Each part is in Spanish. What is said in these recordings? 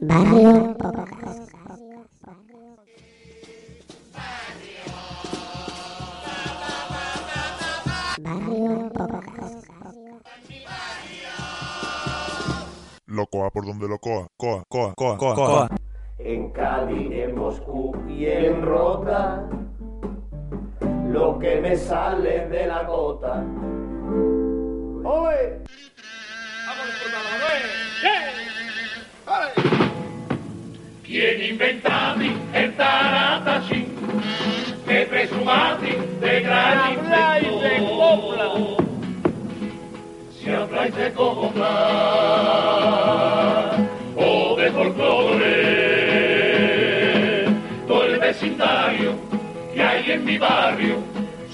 Barrio Podcast. Barrio Podcast. Locoa por donde locoa. Coa, coa, coa, coa, coa. En Cádiz, en Moscú y en Rota, lo que me sale de la gota. ¡Oye! ¿Quién inventati el taratacín? Que presumati de gran inventor. Si habláis de copla o de folclore, todo el vecindario que hay en mi barrio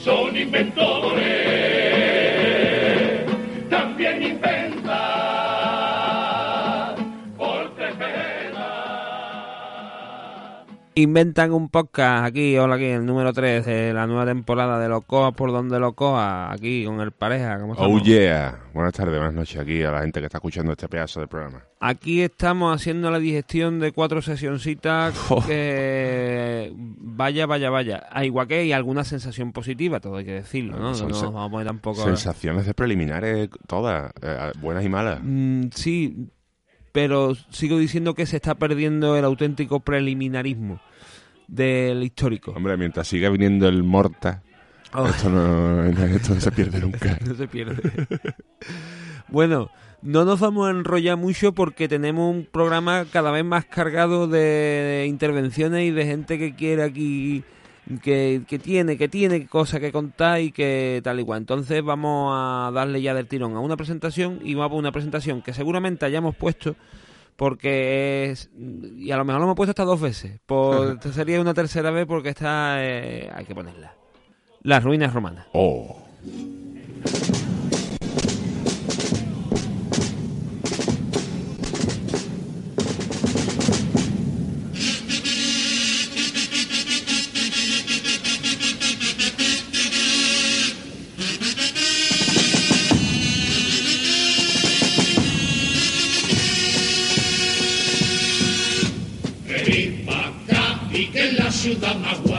son inventores. Inventan un podcast aquí, hola aquí, el número 3 de la nueva temporada de Locoa por donde Locoa, aquí con el pareja. ¿cómo Oh yeah. Buenas tardes, buenas noches aquí a la gente que está escuchando este pedazo de programa. Aquí estamos haciendo la digestión de cuatro sesioncitas Oh. que vaya, vaya, vaya. A igual que hay alguna sensación positiva, todo hay que decirlo, ¿no? No nos vamos a poner tampoco... Sensaciones de preliminares todas, eh, buenas y malas. Mm, sí, pero sigo diciendo que se está perdiendo el auténtico preliminarismo del histórico. Hombre, mientras siga viniendo el Morta, Oh. esto, no, esto no se pierde nunca. no se pierde. bueno, no nos vamos a enrollar mucho porque tenemos un programa cada vez más cargado de intervenciones y de gente que quiere aquí, que, que tiene, que tiene cosas que contar y que tal igual. Entonces vamos a darle ya del tirón a una presentación y vamos a una presentación que seguramente hayamos puesto porque es y a lo mejor lo hemos puesto hasta dos veces por sería una tercera vez porque está eh, hay que ponerla. Las ruinas romanas. Oh. Es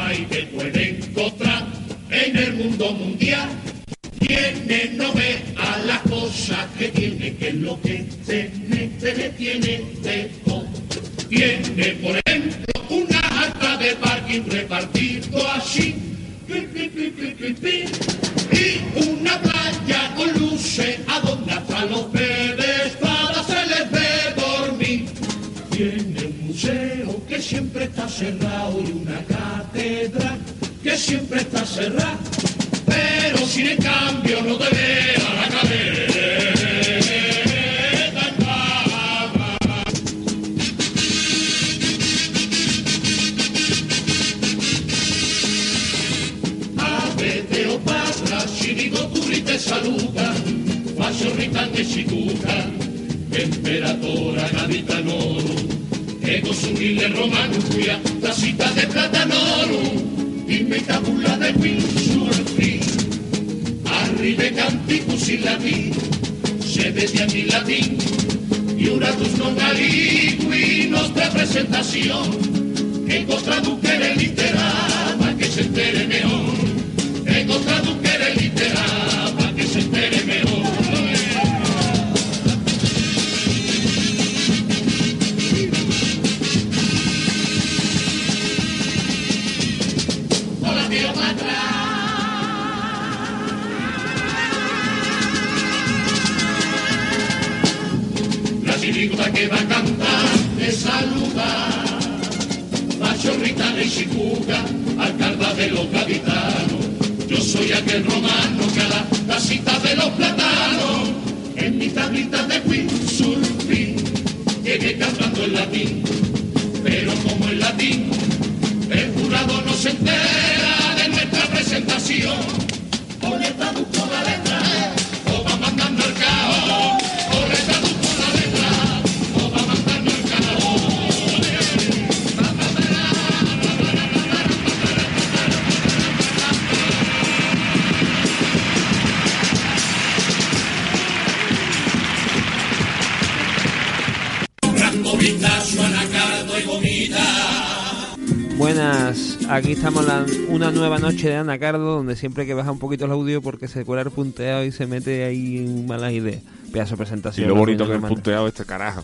Buenas, aquí estamos la- una nueva noche de Anacardo donde siempre hay que bajar un poquito el audio porque se cuela el punteado y se mete ahí en malas ideas. Pedazo de Y presentación. lo de las bonito que es romanas. punteado este carajo.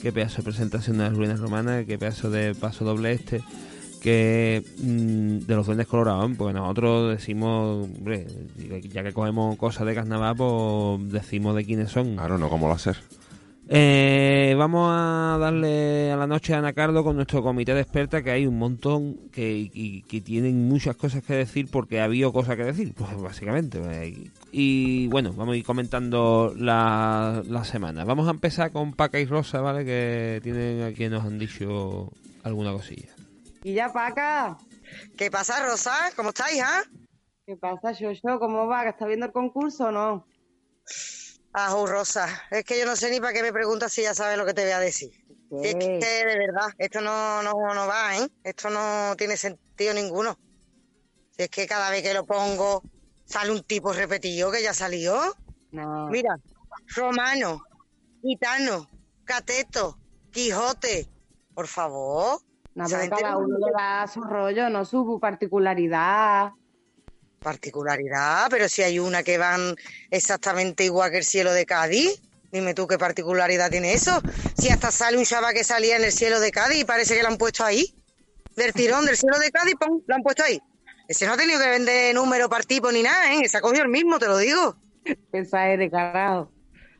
Qué pedazo de presentación de las ruinas romanas, qué pedazo de paso doble este. Que mm, de los duendes colorados, porque nosotros decimos, hombre, ya que cogemos cosas de carnaval, pues decimos de quiénes son. Claro, no como lo hacer. Eh, vamos a darle a la noche a Anacardo con nuestro comité de expertas, que hay un montón que, y- que tienen muchas cosas que decir porque ha habido cosas que decir, pues básicamente. pues, Y bueno, vamos a ir comentando la, la semana. Vamos a empezar con Paca y Rosa, ¿vale? Que tienen aquí nos han dicho alguna cosilla. Y ya, Paca. ¿Qué pasa, Rosa? ¿Cómo estáis, ah? ¿Qué pasa, Shosho? ¿Cómo va? ¿Que está viendo el concurso o no? Ajú, Rosa. Es que yo no sé ni para qué me preguntas si ya sabes lo que te voy a decir. Si es que, de verdad, esto no, no, no va, ¿eh? Esto no tiene sentido ninguno. Si es que cada vez que lo pongo sale un tipo repetido que ya salió. No. Mira, romano, gitano, cateto, Quijote. Por favor. No, pero cada no- uno le da su rollo, no su particularidad. Particularidad, pero si hay una que van exactamente igual que el cielo de Cádiz. Dime tú qué particularidad tiene eso. Si hasta sale un chaval que salía en el cielo de Cádiz y parece que lo han puesto ahí. Del tirón del cielo de Cádiz, pum, lo han puesto ahí. Ese no ha tenido que vender número par tipo ni nada, ¿eh? Se ha cogido el mismo, te lo digo. Esa es de carajo.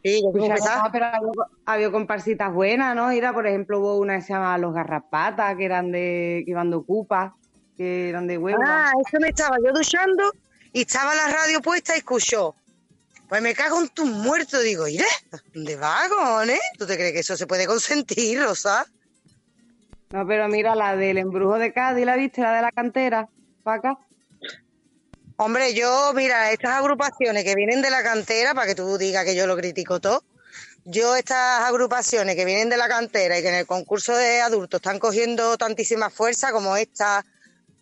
Sí, yo pensar. no, pero había, había comparsitas buenas, ¿no? Mira, por ejemplo, hubo una que se llamaba Los Garrapatas, que eran de, que iban de Ocupa, que eran de Huelva. Ah, eso me estaba yo duchando y estaba la radio puesta y escuchó. Pues me cago en tus muertos. Digo, ¿iré? ¿Dónde va, cojones? ¿Tú te crees que eso se puede consentir, Rosa? No, pero mira, la del embrujo de Cádiz, ¿la viste? La de la cantera, Paca. Hombre, yo, mira, estas agrupaciones que vienen de la cantera, para que tú digas que yo lo critico todo, yo estas agrupaciones que vienen de la cantera y que en el concurso de adultos están cogiendo tantísima fuerza como esta,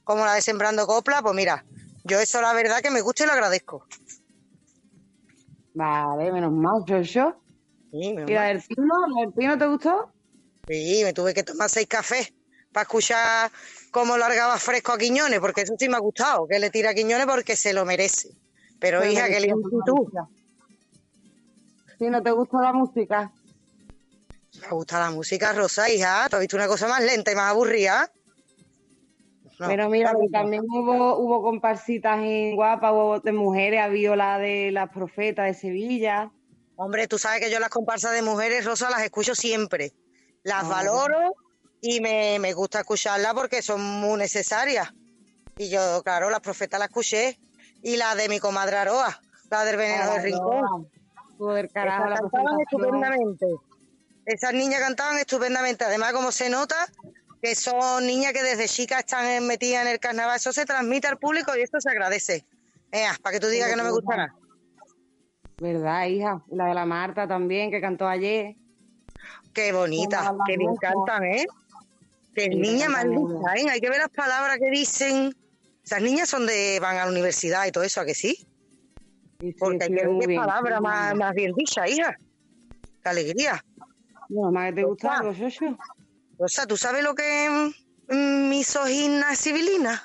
como la de Sembrando Copla, pues mira, yo eso la verdad que me gusta y lo agradezco. Vale, menos mal, yo, yo. Sí, menos ¿Y la del pino? ¿La del pino te gustó? Sí, me tuve que tomar seis cafés para escuchar cómo largaba fresco a Quiñones, porque eso sí me ha gustado, que le tira a Quiñones porque se lo merece. Pero, Pero hija, que le tú. Si no te gustó la música. Me gusta la música rosa, hija. ¿Tú has visto una cosa más lenta y más aburrida? Pero mira, claro también hubo, hubo comparsitas en guapa, hubo de mujeres, había la de las profetas de Sevilla. Hombre, tú sabes que yo las comparsas de mujeres rosas las escucho siempre. Las Ah. valoro y me, me gusta escucharlas porque son muy necesarias. Y yo, claro, las profetas las escuché. Y la de mi comadre Aroa, la del veneno del rincón. Del carajo Esas la cantaban estupendamente. Esas niñas cantaban estupendamente. Además, como se nota, que son niñas que desde chicas están metidas en el carnaval. Eso se transmite al público y esto se agradece. Ea, para que tú digas que no me gusta nada. ¿Verdad, hija? La de la Marta también, que cantó ayer. Qué las que me encantan, ¿eh? Qué Sí, niña más lista, ¿eh? Hay que ver las palabras que dicen. Esas niñas son de, van a la universidad y todo eso, ¿a que sí? Sí, Porque hay que ver qué palabras más, más bien dichas, hija. Qué alegría. No, más que te gusta Opa. algo, Shosho. O sea, ¿tú sabes lo que es misoginia civilina?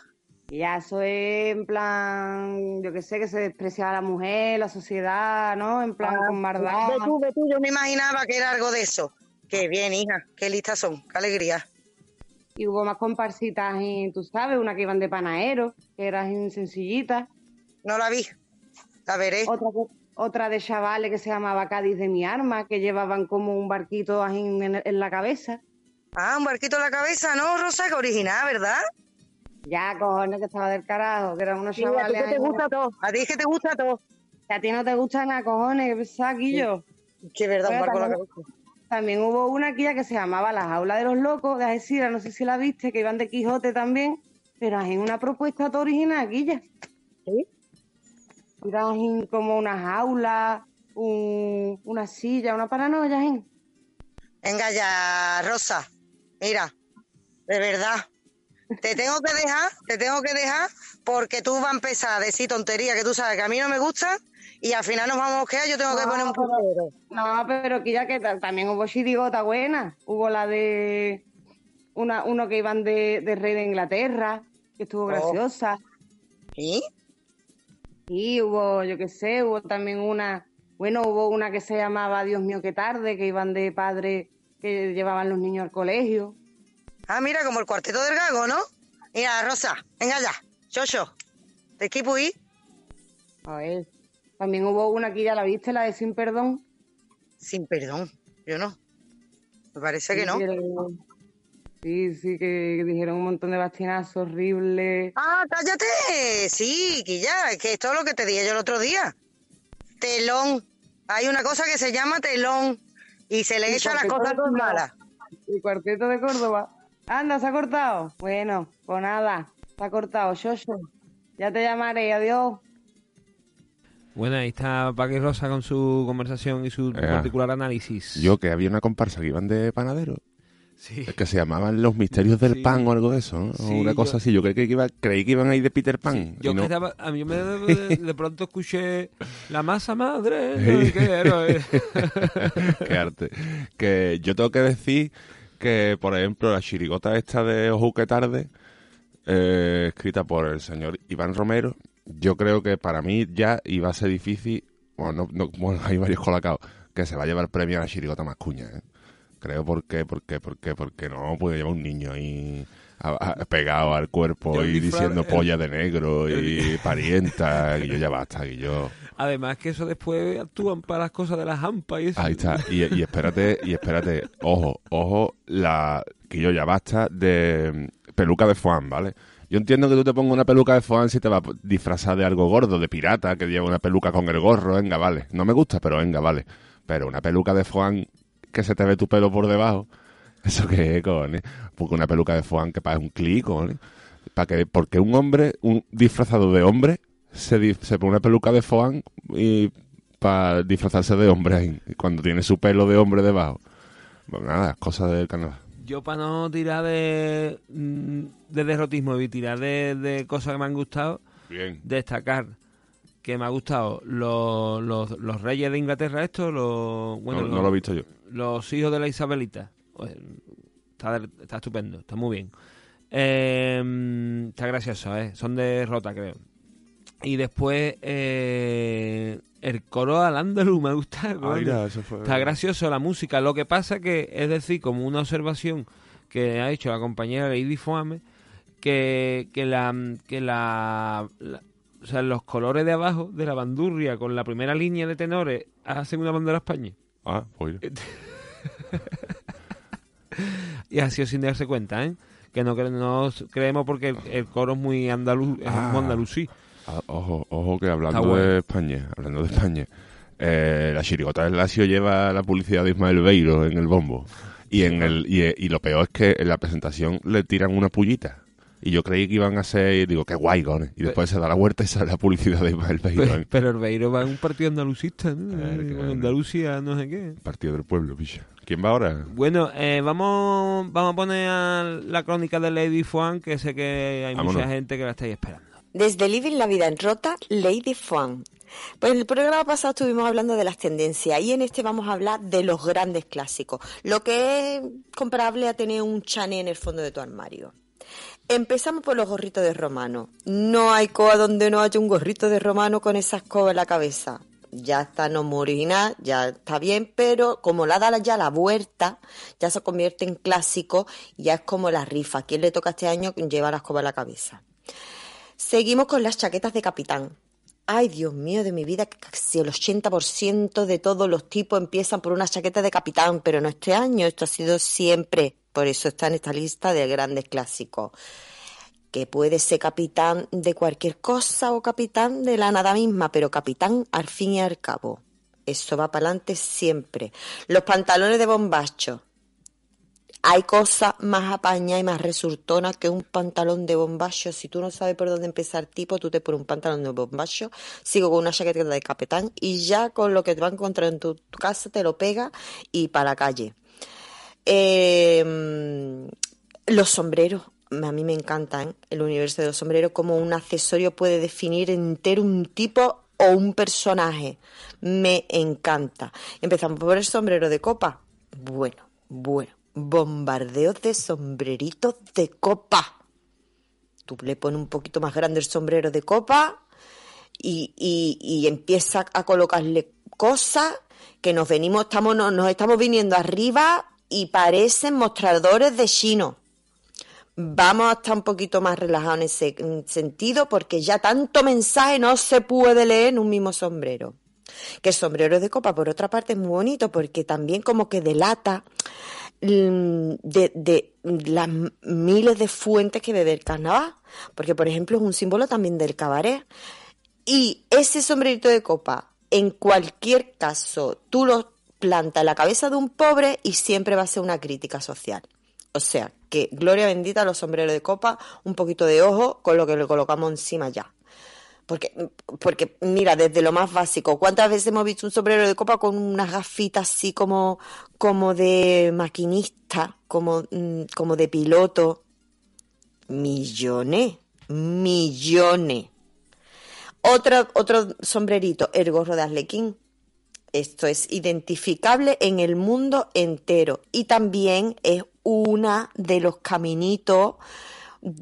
Ya eso es en plan, yo que sé, que se desprecia a la mujer, la sociedad, ¿no? En plan, con maldad. Ve tú, ve tú, yo me imaginaba que era algo de eso. Qué bien, hija, qué listas son, qué alegría. Y hubo más comparsitas, en, tú sabes, una que iban de panadero, que eran sencillitas. No la vi, la veré. Otra, otra de chavales que se llamaba Cádiz de mi arma, que llevaban como un barquito en, en la cabeza. Ah, un barquito en la cabeza, ¿no, Rosa? Que original, ¿verdad? Ya, cojones, que estaba del carajo, que eran unos Sí, a ti que te gusta todo, a ti es que te gusta todo. Que a ti no te gusta nada, cojones, ¿qué pensás, Guillo? Que verdad, un barco en la también- cabeza. también hubo una aquí ya que se llamaba La Jaula de los Locos de Algeciras, no sé si la viste, que iban de Quijote también, pero es una propuesta todo original ya. ¿Sí? Eran como una jaula, un- una silla, una paranoia, ¿eh? Venga ya, Rosa. Mira, de verdad. Te tengo que dejar, te tengo que dejar porque tú vas a empezar a decir tonterías que tú sabes que a mí no me gustan y al final nos vamos a quedar. Yo tengo que poner un puntero. No, pero aquí ya que ta- también hubo chirigota buena. Hubo la de una, uno que iban de, de rey de Inglaterra, que estuvo graciosa. ¿Sí? Y hubo, yo qué sé, hubo también una, bueno, hubo una que se llamaba Dios mío, qué tarde, que iban de padres que llevaban los niños al colegio. Ah, mira, como el cuarteto del gago, ¿no? Mira, Rosa, venga ya. Chocho, ¿de equipo y? A ver, también hubo una que ya la viste, la de Sin Perdón. Sin perdón, yo no. Me parece que no. Sí, sí, que dijeron un montón de bastinazos horribles. Ah, cállate. Sí, que ya, que esto es lo que te dije yo el otro día. Telón. Hay una cosa que se llama telón y se le Y echa las cosas malas. El cuarteto de Córdoba. Anda, se ha cortado. Bueno, pues nada, se ha cortado, Shosho. Ya te llamaré, adiós. Bueno, ahí está Paqui Rosa con su conversación y su Ea. particular análisis. Yo que había una comparsa que iban de panadero, Sí. que se llamaban Los Misterios del Sí. Pan o algo de eso, ¿no? Sí, una cosa yo- así. Yo creí que, iba, creí que iban a ir de Peter Pan. Yo no. estaba, a mí me, de, de pronto escuché la masa madre, no qué eh. Qué arte. Que yo tengo que decir que, por ejemplo, la chirigota esta de Ojo que tarde, eh, escrita por el señor Iván Romero, yo creo que para mí ya iba a ser difícil, bueno, no, no- bueno, hay varios colocados, que se va a llevar el premio a la chirigota más cuña, ¿eh? Creo porque, porque, porque, porque no puede llevar un niño ahí a- a- pegado al cuerpo Yo y diciendo el- polla de negro y parienta, y yo ya basta, y yo... Además que eso después actúan para las cosas de las hampas y eso. Ahí está. Y, y espérate, y espérate, ojo, ojo, la que yo ya basta de mm, peluca de foam, ¿vale? Yo entiendo que tú te pongas una peluca de foam si te va a disfrazar de algo gordo, de pirata, que lleva una peluca con el gorro, venga, vale. No me gusta, pero venga, vale. Pero una peluca de foam que se te ve tu pelo por debajo, ¿eso qué es, cojones? Porque una peluca de foam que parece un clic, cojones. ¿Para que, porque un hombre, un disfrazado de hombre, se, se pone una peluca de foam y para disfrazarse de hombre ahí, cuando tiene su pelo de hombre debajo. Pues nada, cosas del carnaval. Yo para no tirar de, mm, de derrotismo y tirar de, de cosas que me han gustado, Bien. destacar que me ha gustado los, los, los reyes de Inglaterra estos, los, bueno, no, los, no lo he visto yo. los hijos de la Isabelita. Pues, está, está estupendo, está muy bien. Eh, está gracioso, ¿eh? Son de rota, creo. Y después eh, el coro al andaluz me gusta. Ah, eso fue- Está gracioso la música. Lo que pasa que, es decir, como una observación que ha hecho la compañera Lady Foame, que, que la que la, la- o sea, los colores de abajo de la bandurria con la primera línea de tenores hacen una bandera España. Ah, pues Eh, mira. Y ha sido sin darse cuenta, ¿eh? Que no, cre- no creemos porque el, el coro es muy andaluz, es Ah. muy andalusí. Ah, ojo, ojo que hablando bueno. de España, hablando de España, eh, la chirigota del Lazio lleva la publicidad de Ismael Beiro en el bombo. Y en el y, y lo peor es que en la presentación le tiran una pullita. Y yo creí que iban a ser, digo, qué guay. Y después se da la vuelta y sale la publicidad de Ismael Beiro Pero, el Beiro va en un partido andalusista, ¿no? Claro. Andalucía, no sé qué. partido del pueblo, picha. ¿Quién va ahora? Bueno, eh, vamos, vamos a poner a la crónica de Lady Fuan, que sé que hay Vámonos. mucha gente que la estáis esperando. Desde Living la Vida en Rota, Lady Fun. Pues en el programa pasado estuvimos hablando de las tendencias y en este vamos a hablar de los grandes clásicos, lo que es comparable a tener un chané en el fondo de tu armario. Empezamos por los gorritos de romano. No hay coa donde no haya un gorrito de romano con esa escoba en la cabeza. Ya está no muy original, ya está bien, pero como la da ya la vuelta, ya se convierte en clásico ya es como la rifa. ¿Quién le toca este año lleva la escoba en la cabeza? Seguimos con las chaquetas de capitán. Ay, Dios mío de mi vida, casi el 80% de todos los tipos empiezan por una chaqueta de capitán, pero no este año, esto ha sido siempre. Por eso está en esta lista de grandes clásicos. Que puede ser capitán de cualquier cosa o capitán de la nada misma, pero capitán al fin y al cabo. Eso va para adelante siempre. Los pantalones de bombacho. Hay cosas más apañadas y más resultonas que un pantalón de bombacho. Si tú no sabes por dónde empezar, tipo, tú te pones un pantalón de bombacho, sigo con una chaqueta de capitán y ya con lo que te va a encontrar en tu, casa te lo pega y para la calle. Eh, los sombreros. A mí me encantan el universo de los sombreros como un accesorio puede definir entero un tipo o un personaje. Me encanta. Empezamos por el sombrero de copa. Bueno, bueno. Bombardeos de sombreritos de copa. Tú le pones un poquito más grande el sombrero de copa y, y, empieza a colocarle cosas que nos venimos, estamos, nos estamos viniendo arriba y parecen mostradores de chino. Vamos a estar un poquito más relajados en ese sentido porque ya tanto mensaje no se puede leer en un mismo sombrero. Que el sombrero de copa, por otra parte, es muy bonito porque también como que delata mm, de, de las miles de fuentes que bebe el carnaval. Porque, por ejemplo, es un símbolo también del cabaret. Y ese sombrerito de copa, en cualquier caso, tú lo plantas en la cabeza de un pobre y siempre va a ser una crítica social. O sea, que gloria bendita los sombreros de copa, un poquito de ojo con lo que le colocamos encima ya. Porque, porque, mira, desde lo más básico, ¿cuántas veces hemos visto un sombrero de copa con unas gafitas así como, como de maquinista, como, mm, como de piloto? Millones, millones. Otro, otro sombrerito, el gorro de Arlequín. Esto es identificable en el mundo entero. Y también es una de los caminitos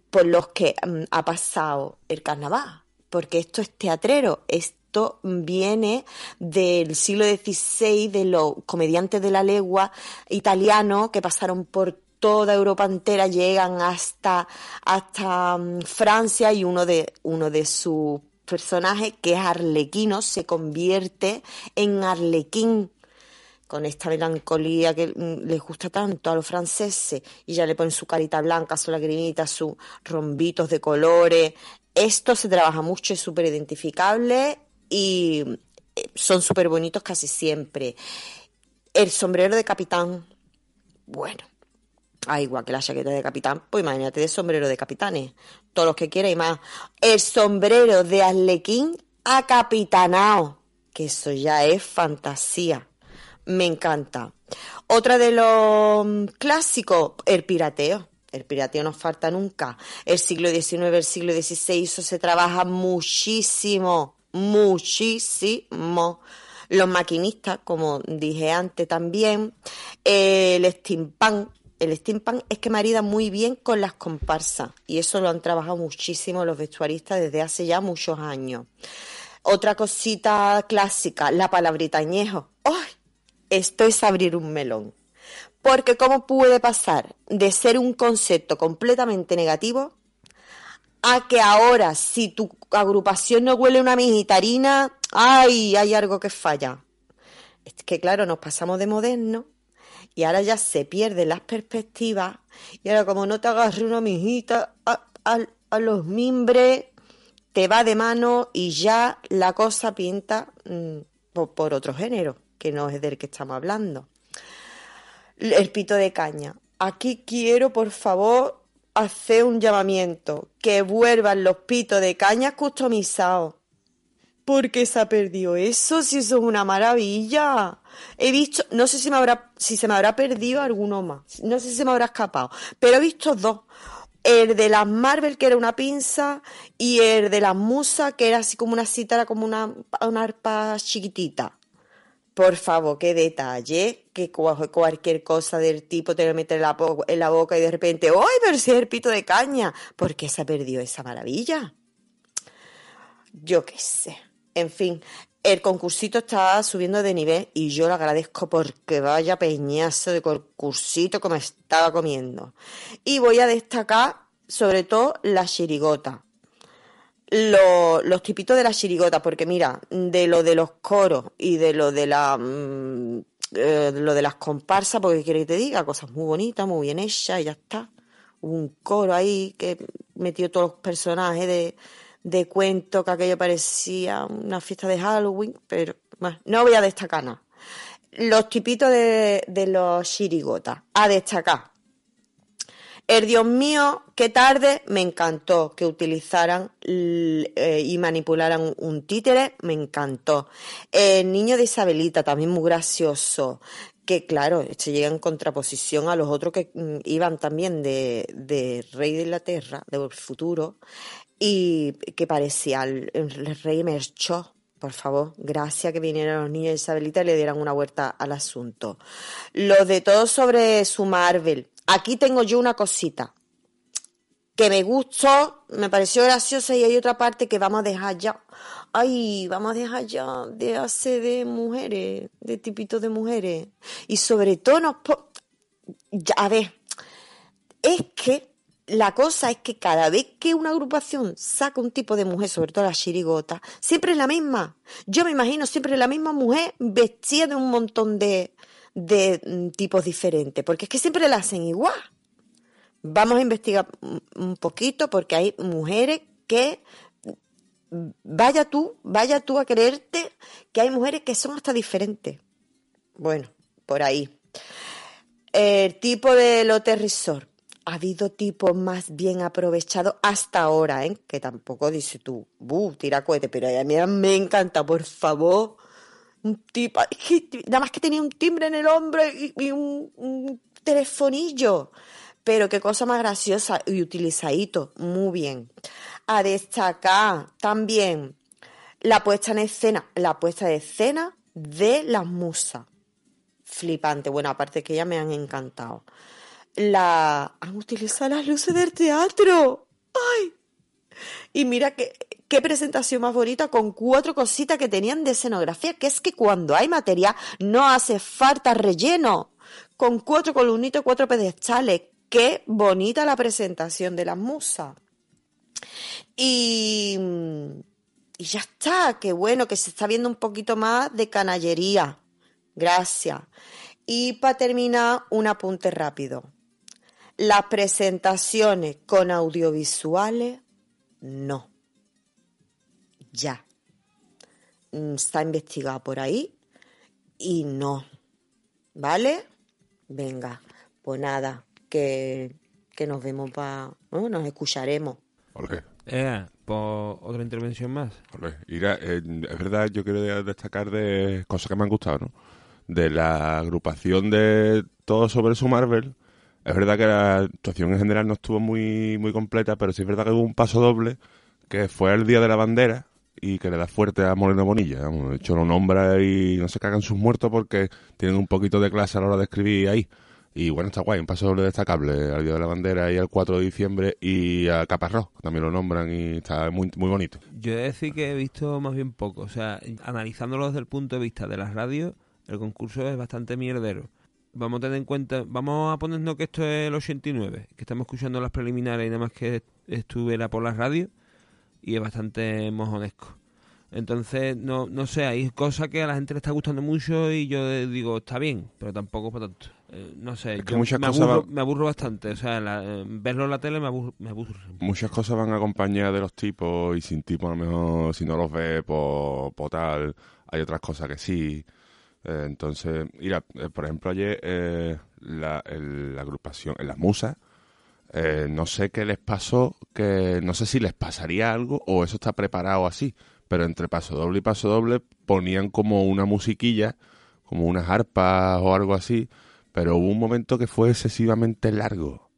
por los que mm, ha pasado el carnaval, porque esto es teatrero, esto viene del siglo XVI, de los comediantes de la legua italianos que pasaron por toda Europa entera, llegan hasta, hasta mm, Francia y uno de, uno de sus personajes, que es Arlequino, se convierte en Arlequín con esta melancolía que mm, les gusta tanto a los franceses y ya le ponen su carita blanca, su lagrimita, sus rombitos de colores. Esto se trabaja mucho, es súper identificable y eh, son súper bonitos casi siempre. El sombrero de capitán, bueno, ah, igual que la chaqueta de capitán, pues imagínate de sombrero de capitanes, todos los que quiera y más. El sombrero de Arlequín acapitanao, que eso ya es fantasía me encanta. Otra de los clásicos, el pirateo. El pirateo no falta nunca. El siglo XIX, el siglo XVI, eso se trabaja muchísimo, muchísimo. Los maquinistas, como dije antes también. El steampunk. El steampunk es que marida muy bien con las comparsas. Y eso lo han trabajado muchísimo los vestuaristas desde hace ya muchos años. Otra cosita clásica, la palabrita añejo. ¡Ay! esto es abrir un melón. Porque ¿cómo puede pasar de ser un concepto completamente negativo a que ahora si tu agrupación no huele una mijitarina, ¡ay! hay algo que falla? Es que claro, nos pasamos de moderno y ahora ya se pierden las perspectivas y ahora como no te agarre una mijita a, a los mimbres, te va de mano y ya la cosa pinta mm, por, por otro género que no es del que estamos hablando. El pito de caña. Aquí quiero, por favor, hacer un llamamiento. Que vuelvan los pitos de caña customizados. Porque se ha perdido eso, si eso es una maravilla. He visto, no sé si me habrá, si se me habrá perdido alguno más, no sé si se me habrá escapado, pero he visto dos. El de las Marvel, que era una pinza, y el de las Musa, que era así como una cítara, como una, una arpa chiquitita. Por favor, qué detalle, que cualquier cosa del tipo te lo mete en la, en la boca y de repente, ¡ay, pero si es el pito de caña! ¿Por qué se ha perdido esa maravilla? Yo qué sé. En fin, el concursito está subiendo de nivel y yo lo agradezco porque vaya peñazo de concursito que me estaba comiendo. Y voy a destacar sobre todo la chirigota lo, los tipitos de la chirigota, porque mira, de lo de los coros y de lo de la mm, eh, lo de las comparsas, porque quiere que te diga, cosas muy bonitas, muy bien hechas y ya está. Hubo un coro ahí que metió todos los personajes de, de cuento que aquello parecía una fiesta de Halloween, pero Bueno, no voy a destacar nada. Los tipitos de, los chirigotas. A destacar. El Dios mío, qué tarde, me encantó que utilizaran eh, y manipularan un títere, me encantó. El niño de Isabelita, también muy gracioso, que claro, se llega en contraposición a los otros que mm, iban también de, Rey de Inglaterra, del futuro, y que parecía el, el rey Merchó. Por favor, gracias que vinieran los niños de Isabelita y le dieran una vuelta al asunto. Lo de todo sobre su Marvel. Aquí tengo yo una cosita que me gustó, me pareció graciosa y hay otra parte que vamos a dejar ya. Ay, vamos a dejar ya de hacer de mujeres, de tipito de mujeres. Y sobre todo nos... a ver, es que la cosa es que cada vez que una agrupación saca un tipo de mujer, sobre todo la chirigota, siempre es la misma. Yo me imagino siempre la misma mujer vestida de un montón de, de mm, tipos diferentes, porque es que siempre la hacen igual. Vamos a investigar un- poquito porque hay mujeres que vaya tú, vaya tú a creerte que hay mujeres que son hasta diferentes. Bueno, por ahí. El tipo de lote resort. Ha habido tipos más bien aprovechados hasta ahora, ¿eh? Que tampoco dice tú, buh, tira cohete, pero a mí me encanta, por favor. Un tipo, nada más que tenía un timbre en el hombro y, un telefonillo. Pero qué cosa más graciosa y utilizadito, muy bien. A destacar también la puesta en escena, la puesta de escena de las musas flipante. Bueno, aparte que ya me han encantado. La han utilizado las luces del teatro. ¡Ay! Y mira qué, qué presentación más bonita con cuatro cositas que tenían de escenografía, que es que cuando hay material no hace falta relleno. Con cuatro columnitas, cuatro pedestales. Qué bonita la presentación de las musas. Y, ya está, qué bueno que se está viendo un poquito más de canallería. Gracias. Y para terminar, un apunte rápido. Las presentaciones con audiovisuales, no. Ya. Mm, Está investigado por ahí y no. ¿Vale? Venga, pues nada, que, que nos vemos para... ¿no? Nos escucharemos. Olé, Eh, pues otra intervención más. olé. Mira, eh, es verdad, yo quiero de- destacar de cosas que me han gustado, ¿no? De la agrupación de todo sobre su Marvel. Es verdad que la actuación en general no estuvo muy, muy completa, pero sí es verdad que hubo un paso doble, que fue el Día de la Bandera, y que le da fuerte a Moreno Bonilla. De hecho, lo nombra y no se cagan sus muertos porque tienen un poquito de clase a la hora de escribir ahí. Y bueno, está guay, un paso doble destacable al Día de la Bandera y al 4 de diciembre y a Caparrós, también lo nombran y está muy, muy bonito. Yo he de decir que he visto más bien poco. O sea, analizándolo desde el punto de vista de las radios, el concurso es bastante mierdero. Vamos a tener en cuenta, vamos a ponernos que esto es el 89, que estamos escuchando las preliminares y nada más que estuviera por las radios y es bastante mojonesco. Entonces, no, no sé, hay cosas que a la gente le está gustando mucho y yo digo, está bien, pero tampoco para tanto. Eh, no sé, Es que yo muchas me, cosas aburro, van- me aburro bastante. O sea, la- eh, verlo en la tele me aburre. Me aburre. Muchas cosas van acompañadas de los tipos y sin tipos a lo mejor si no los ves por, por tal, hay otras cosas que sí. Eh, entonces, mira, eh, por ejemplo ayer eh, la, el- la agrupación, en las musas, eh, no sé qué les pasó, que no sé si les pasaría algo o eso está preparado así, pero entre paso doble y paso doble ponían como una musiquilla, como unas arpas o algo así, pero hubo un momento que fue excesivamente largo.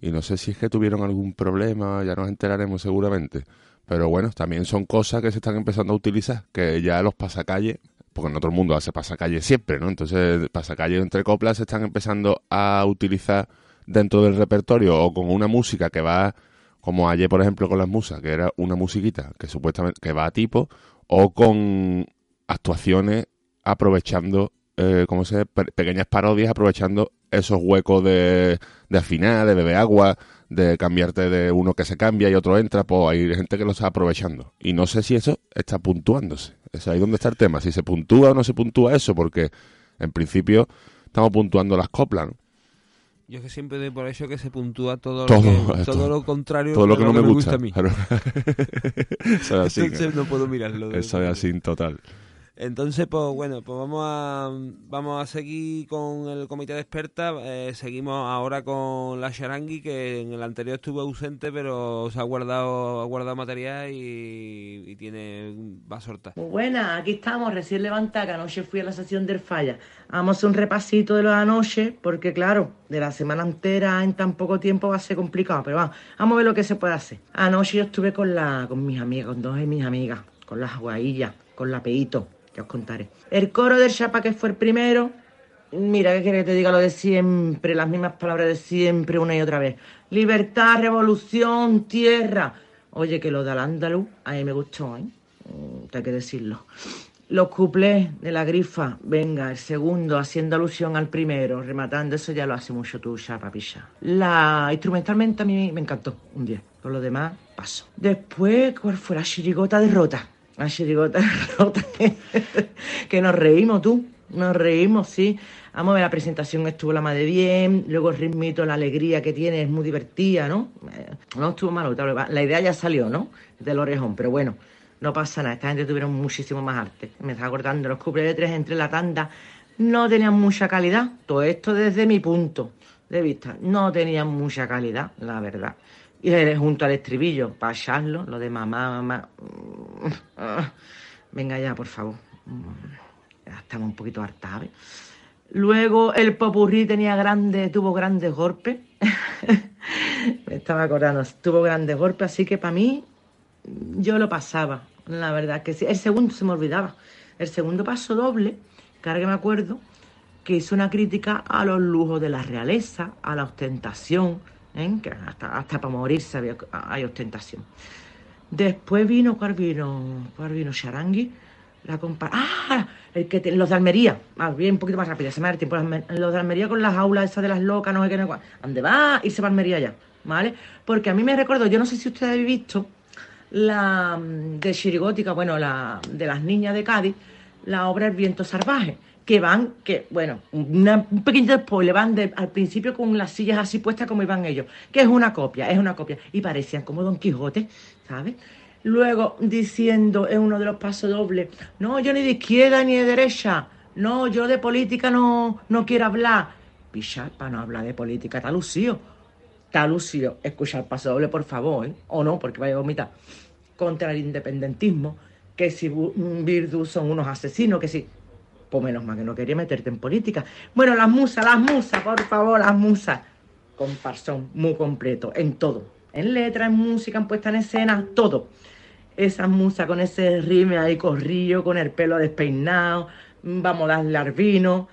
Y no sé si es que tuvieron algún problema, ya nos enteraremos seguramente. Pero bueno, también son cosas que se están empezando a utilizar, que ya los pasacalles, porque todo el mundo hace pasacalles siempre, ¿no? Entonces, pasacalles entre coplas se están empezando a utilizar dentro del repertorio o con una música que va, como ayer, por ejemplo, con las musas, que era una musiquita que supuestamente que va a tipo, o con actuaciones aprovechando, eh, ¿cómo se pequeñas parodias aprovechando esos huecos de, de afinar, de beber agua, de cambiarte de uno que se cambia y otro entra, pues hay gente que lo está aprovechando. Y no sé si eso está puntuándose. Es ahí donde está el tema, si se puntúa o no se puntúa eso, porque en principio estamos puntuando las coplas. Yo es que siempre doy por eso que se puntúa todo, Todo, lo, que- eh, todo todo. lo contrario Todo lo de que no me gusta. a mí. Claro. es así. No puedo mirarlo. Eso es así total. Entonces, pues bueno, pues vamos a vamos a seguir con el comité de expertas. Eh, seguimos ahora con la Sharangui, que en el anterior estuvo ausente, pero se ha guardado ha guardado material y, tiene va a soltar. Muy buena, aquí estamos, recién levantada, que anoche fui a la sesión del falla. Vamos a hacer un repasito de lo de anoche, porque claro, de la semana entera en tan poco tiempo va a ser complicado, pero vamos, vamos a ver lo que se puede hacer. Anoche yo estuve con la con mis amigas, con dos de mis amigas, con las guaillas, con la Peito os contaré. El coro del Chapa, que fue el primero, mira, ¿qué quieres que te diga lo de siempre? Las mismas palabras de siempre, una y otra vez. Libertad, revolución, tierra. Oye, que lo del andaluz, a mí me gustó, ¿eh? Mm, Hay que decirlo. Los cuplés de la grifa, venga, el segundo, haciendo alusión al primero, rematando, eso ya lo hace mucho tú, picha. La instrumentalmente a mí me encantó, un día. Por lo demás, paso. Después, ¿cuál fue la chirigota derrota? La chirigota que nos reímos, tú. Nos reímos, sí. Vamos a ver, la presentación estuvo la de bien. Luego el ritmito, la alegría que tiene, es muy divertida, ¿no? Eh, No estuvo malo. La idea ya salió, ¿no? Del orejón, pero bueno, no pasa nada. Esta gente tuvieron muchísimo más arte. Me estaba acordando, los tres entre la tanda no tenían mucha calidad. Todo esto desde mi punto de vista. No tenían mucha calidad, la verdad. Y junto al estribillo, para echarlo, lo de mamá, mamá. Ah, Venga ya, por favor. Ya estamos un poquito hartados. ¿eh? Luego el popurrí tenía grandes, tuvo grandes golpes. Me estaba acordando, tuvo grandes golpes, así que para mí yo lo pasaba, la verdad que sí. El segundo se me olvidaba. El segundo paso doble, que ahora que me acuerdo, que hizo una crítica a los lujos de la realeza, a la ostentación, ¿eh? que hasta, hasta para morirse había- hay ostentación. Después vino, ¿cuál vino? ¿Cuál vino? Charangui. La compa ¡Ah! El que los de Almería. Más bien, un poquito más rápido, se me da el tiempo. Los de Almería con las aulas esas de las locas, no sé qué, no sé. ¿Dónde va? Y se va a Almería ya, ¿vale? Porque a mí me recuerdo, yo no sé si ustedes habéis visto la mm, de Chirigótica, bueno, la de las niñas de Cádiz, la obra El viento salvaje, que van, que, bueno, un pequeño spoiler, van de- al principio con las sillas así puestas como iban ellos, que es una copia, es una copia, y parecían como Don Quijote, ¿sabes? Luego diciendo en uno de los pasos dobles, no, yo ni de izquierda ni de derecha, no, yo de política no, no quiero hablar. Pichar, para no hablar de política, está lucido. Está lucido. Escuchar paso doble, por favor, ¿eh? O no, porque vaya a vomitar. Contra el independentismo, que si Virdu son unos asesinos, que si... Pues menos mal que no quería meterte en política. Bueno, las musas, las musas, por favor, las musas. Comparsón, muy completo, en todo. En letra, en música, en puesta en escena, todo. Esa musa con ese rime ahí corrido, con el pelo despeinado, vamos a darle al vino.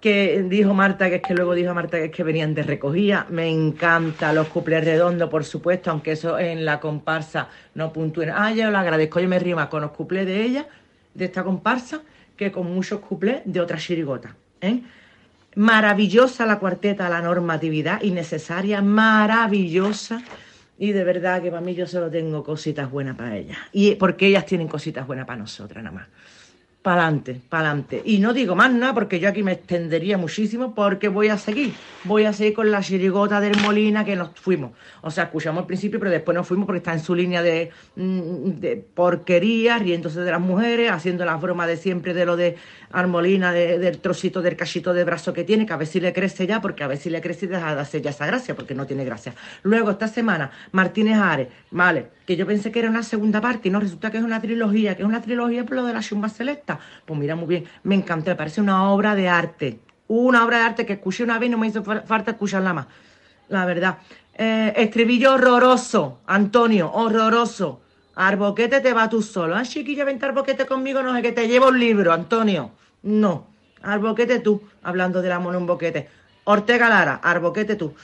Que dijo Marta, que es que luego dijo Marta que es que venían de recogida. Me encanta los cuplés redondos, por supuesto, aunque eso en la comparsa no puntúen. Ah, yo lo agradezco, yo me más con los cuplés de ella, de esta comparsa, que con muchos cuplés de otra chirigota. ¿eh? Maravillosa la cuarteta, la normatividad innecesaria, maravillosa. Y de verdad que para mí yo solo tengo cositas buenas para ellas. Y porque ellas tienen cositas buenas para nosotras nada más. Para adelante, para adelante. Y no digo más nada porque yo aquí me extendería muchísimo porque voy a seguir. Voy a seguir con la chirigota del Molina que nos fuimos. O sea, escuchamos al principio, pero después nos fuimos porque está en su línea de, mm, de porquería, riéndose de las mujeres, haciendo las bromas de siempre de lo de Armolina, de- del trocito, del cachito de brazo que tiene, que a ver si le crece ya, porque a ver si le crece y deja de hacer ya esa gracia, porque no tiene gracia. Luego, esta semana, Martínez Ares, vale, que yo pensé que era una segunda parte y no, resulta que es una trilogía, que es una trilogía por lo de la Chumba Pues mira, muy bien, me encantó, me parece una obra de arte. Una obra de arte que escuché una vez y no me hizo fa- falta escucharla más. La verdad. Eh, estribillo horroroso, Antonio, horroroso. Arboquete te va tú solo. Ah, chiquilla, vente arboquete conmigo, no sé que te llevo un libro, Antonio. No. Arboquete tú, hablando del amor en un boquete. Ortega Lara, arboquete tú.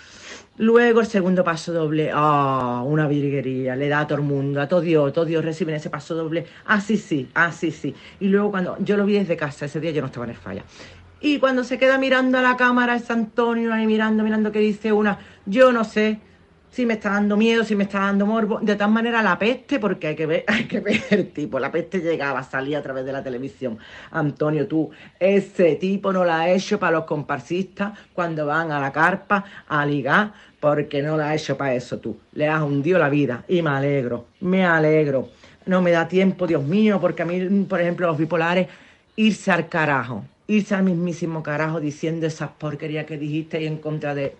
Luego el segundo paso doble, ah, una virguería, le da a todo el mundo, a todo Dios, todo Dios reciben ese paso doble, así sí, así sí. Y luego cuando yo lo vi desde casa, ese día yo no estaba en el falla. Y cuando se queda mirando a la cámara es Antonio ahí mirando, mirando que dice una, yo no sé si me está dando miedo, si me está dando morbo. De todas maneras, la peste, porque hay que ver, hay que ver el tipo, la peste llegaba, salía a través de la televisión. Antonio, tú, ese tipo no la ha hecho para los comparsistas cuando van a la carpa a ligar, porque no la ha hecho para eso tú. Le has hundido la vida y me alegro, me alegro. No me da tiempo, Dios mío, porque a mí, por ejemplo, los bipolares irse al carajo, irse al mismísimo carajo diciendo esas porquerías que dijiste y en contra de,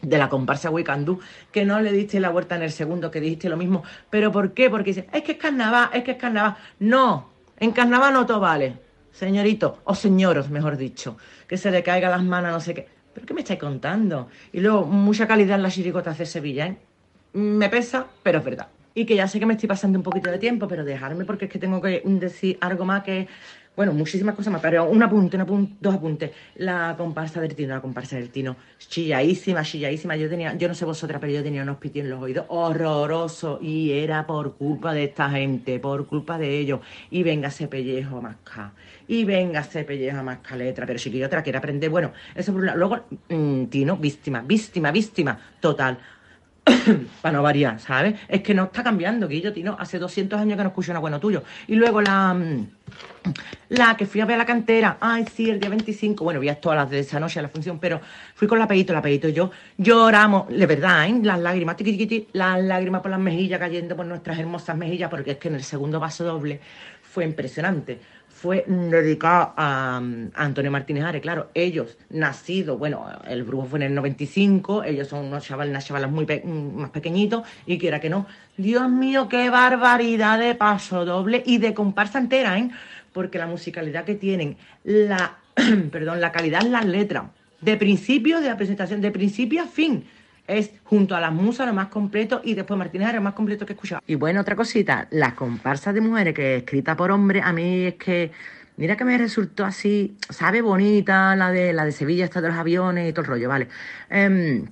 de la comparsa Wicandú, que no le diste la vuelta en el segundo, que dijiste lo mismo. ¿Pero por qué? Porque dice, es que es carnaval, es que es carnaval. No, en carnaval no todo vale, señorito, o señoros, mejor dicho, que se le caiga las manos, no sé qué. ¿Pero qué me estáis contando? Y luego, mucha calidad en la chiricota de Sevilla, ¿eh? Me pesa, pero es verdad. Y que ya sé que me estoy pasando un poquito de tiempo, pero dejarme porque es que tengo que decir algo más que bueno, muchísimas cosas más, pero un apunte, un apunte, dos apuntes. La comparsa del Tino, la comparsa del Tino, chilladísima, chilladísima. Yo tenía, yo no sé vosotras, pero yo tenía unos pitios en los oídos horroroso y era por culpa de esta gente, por culpa de ellos. Y venga ese pellejo a mascar, y venga ese pellejo a mascar letra, pero si que otra quiere aprender, bueno, eso por un lado. Luego, mm, Tino, víctima, víctima, víctima, total. para no variar, ¿sabes? Es que no está cambiando, Guillo, Tino. Hace 200 años que no escucho una bueno tuyo. Y luego la... Mm, la que fui a ver a la cantera, ay, sí, el día 25, bueno, vi a todas las de esa noche a la función, pero fui con la Peito, la Peito y yo lloramos, de verdad, ¿eh? Las lágrimas, tiqui, las lágrimas por las mejillas cayendo por nuestras hermosas mejillas, porque es que en el segundo vaso doble fue impresionante. Fue dedicado a, Antonio Martínez Ares, claro, ellos nacidos, bueno, el brujo fue en el 95, ellos son unos chavales, unas chavalas muy más pequeñitos, y quiera que no, Dios mío, qué barbaridad de paso doble y de comparsa entera, ¿eh? porque la musicalidad que tienen, la, perdón, la calidad en las letras, de principio de la presentación, de principio a fin, es junto a las musas lo más completo y después Martínez era lo más completo que he escuchado. Y bueno, otra cosita, las comparsas de mujeres que es escrita por hombres, a mí es que, mira que me resultó así, sabe bonita la de la de Sevilla, esta de los aviones y todo el rollo, vale. Em,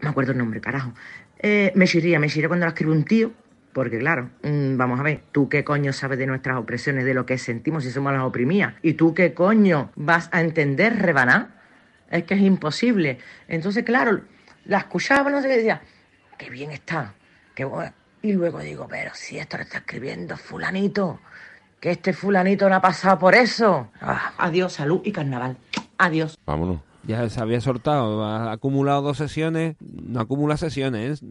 me acuerdo el nombre, carajo. Eh, me chirría, me chirría cuando la escribe un tío, porque claro, mm, vamos a ver, ¿tú qué coño sabes de nuestras opresiones, de lo que sentimos si somos las oprimidas? ¿Y tú qué coño vas a entender rebanar? Es que es imposible. Entonces, claro, la escuchaba, no sé qué decía, qué bien está, qué bueno. Y luego digo, pero si esto lo está escribiendo fulanito, que este fulanito no ha pasado por eso. Ah, adiós, salud y carnaval. Adiós. Vámonos ya se había soltado, ha acumulado dos sesiones, no acumula sesiones.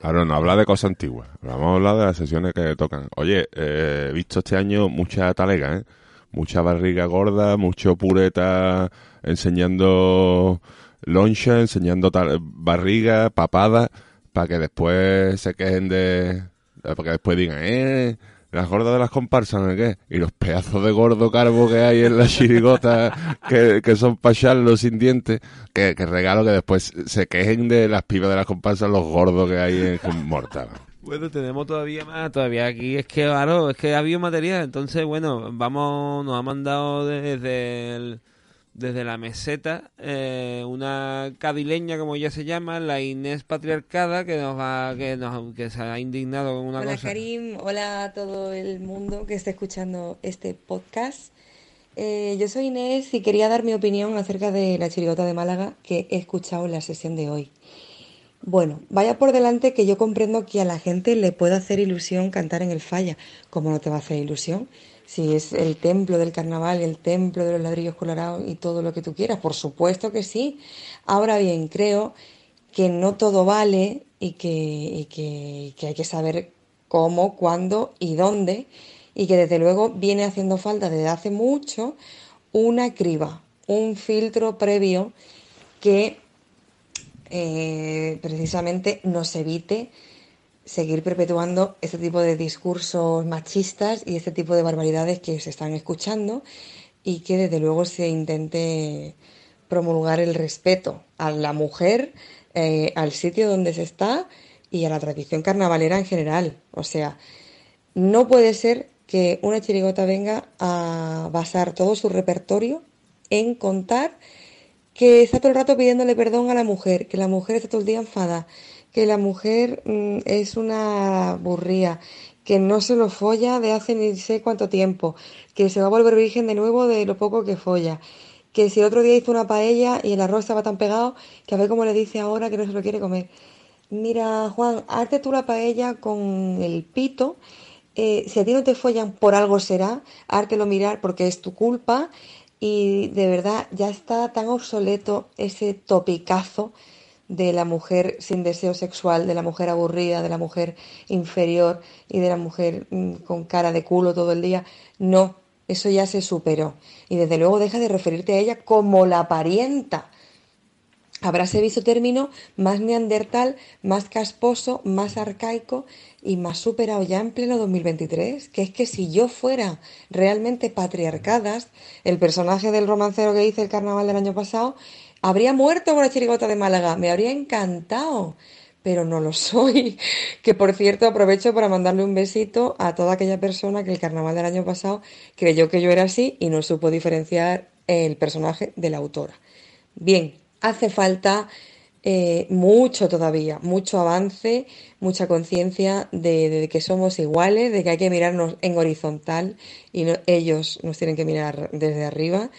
Claro, no habla de cosas antiguas, vamos a hablar de las sesiones que tocan. Oye, eh, he visto este año mucha talega, ¿eh? mucha barriga gorda, mucho pureta enseñando loncha, enseñando barriga, papada, para que después se quejen de... para que después digan, eh las gordas de las comparsas, ¿no qué? Y los pedazos de gordo carbo que hay en la chirigota, que, que son para los sin dientes, que, regalo que después se quejen de las pibas de las comparsas, los gordos que hay en Mortal. Bueno, tenemos todavía más, todavía aquí es que, claro, es que ha habido material, entonces, bueno, vamos, nos ha mandado desde el desde la meseta eh, una cadileña como ya se llama la Inés patriarcada que nos va que nos que se ha indignado con una hola, cosa hola Karim hola a todo el mundo que está escuchando este podcast eh, yo soy Inés y quería dar mi opinión acerca de la chirigota de Málaga que he escuchado en la sesión de hoy bueno, vaya por delante que yo comprendo que a la gente le puede hacer ilusión cantar en el falla. como no te va a hacer ilusión? Si es el templo del carnaval, el templo de los ladrillos colorados y todo lo que tú quieras. Por supuesto que sí. Ahora bien, creo que no todo vale y que, hay que saber cómo, cuándo y dónde y que desde luego viene haciendo falta desde hace mucho una criba, un filtro previo que eh, precisamente nos evite seguir perpetuando este tipo de discursos machistas y este tipo de barbaridades que se están escuchando y que desde luego se intente promulgar el respeto a la mujer, eh, al sitio donde se está y a la tradición carnavalera en general. O sea, no puede ser que una chirigota venga a basar todo su repertorio en contar que está todo el rato pidiéndole perdón a la mujer, que la mujer está todo el día enfada, que la mujer mm, es una burría, que no se lo folla de hace ni sé cuánto tiempo, que se va a volver virgen de nuevo de lo poco que folla, que si el otro día hizo una paella y el arroz estaba tan pegado que a ver cómo le dice ahora que no se lo quiere comer. Mira, Juan, hazte tú la paella con el pito. Eh, si a ti no te follan, por algo será, hártelo mirar porque es tu culpa. Y de verdad, ya está tan obsoleto ese topicazo de la mujer sin deseo sexual, de la mujer aburrida, de la mujer inferior y de la mujer mm, con cara de culo todo el día. No, eso ya se superó. Y desde luego deja de referirte a ella como la parienta. Habráse visto término más neandertal, más casposo, más arcaico y más superado ya en pleno 2023. Que es que si yo fuera realmente patriarcadas, el personaje del romancero que hice el carnaval del año pasado, habría muerto con la chirigota de Málaga. Me habría encantado pero no lo soy. Que por cierto aprovecho para mandarle un besito a toda aquella persona que el carnaval del año pasado creyó que yo era así y no supo diferenciar el personaje de la autora. Bien, hace falta eh, mucho todavía, mucho avance, mucha conciencia de, que somos iguales, de que hay que mirarnos en horizontal y ellos nos tienen que mirar desde arriba.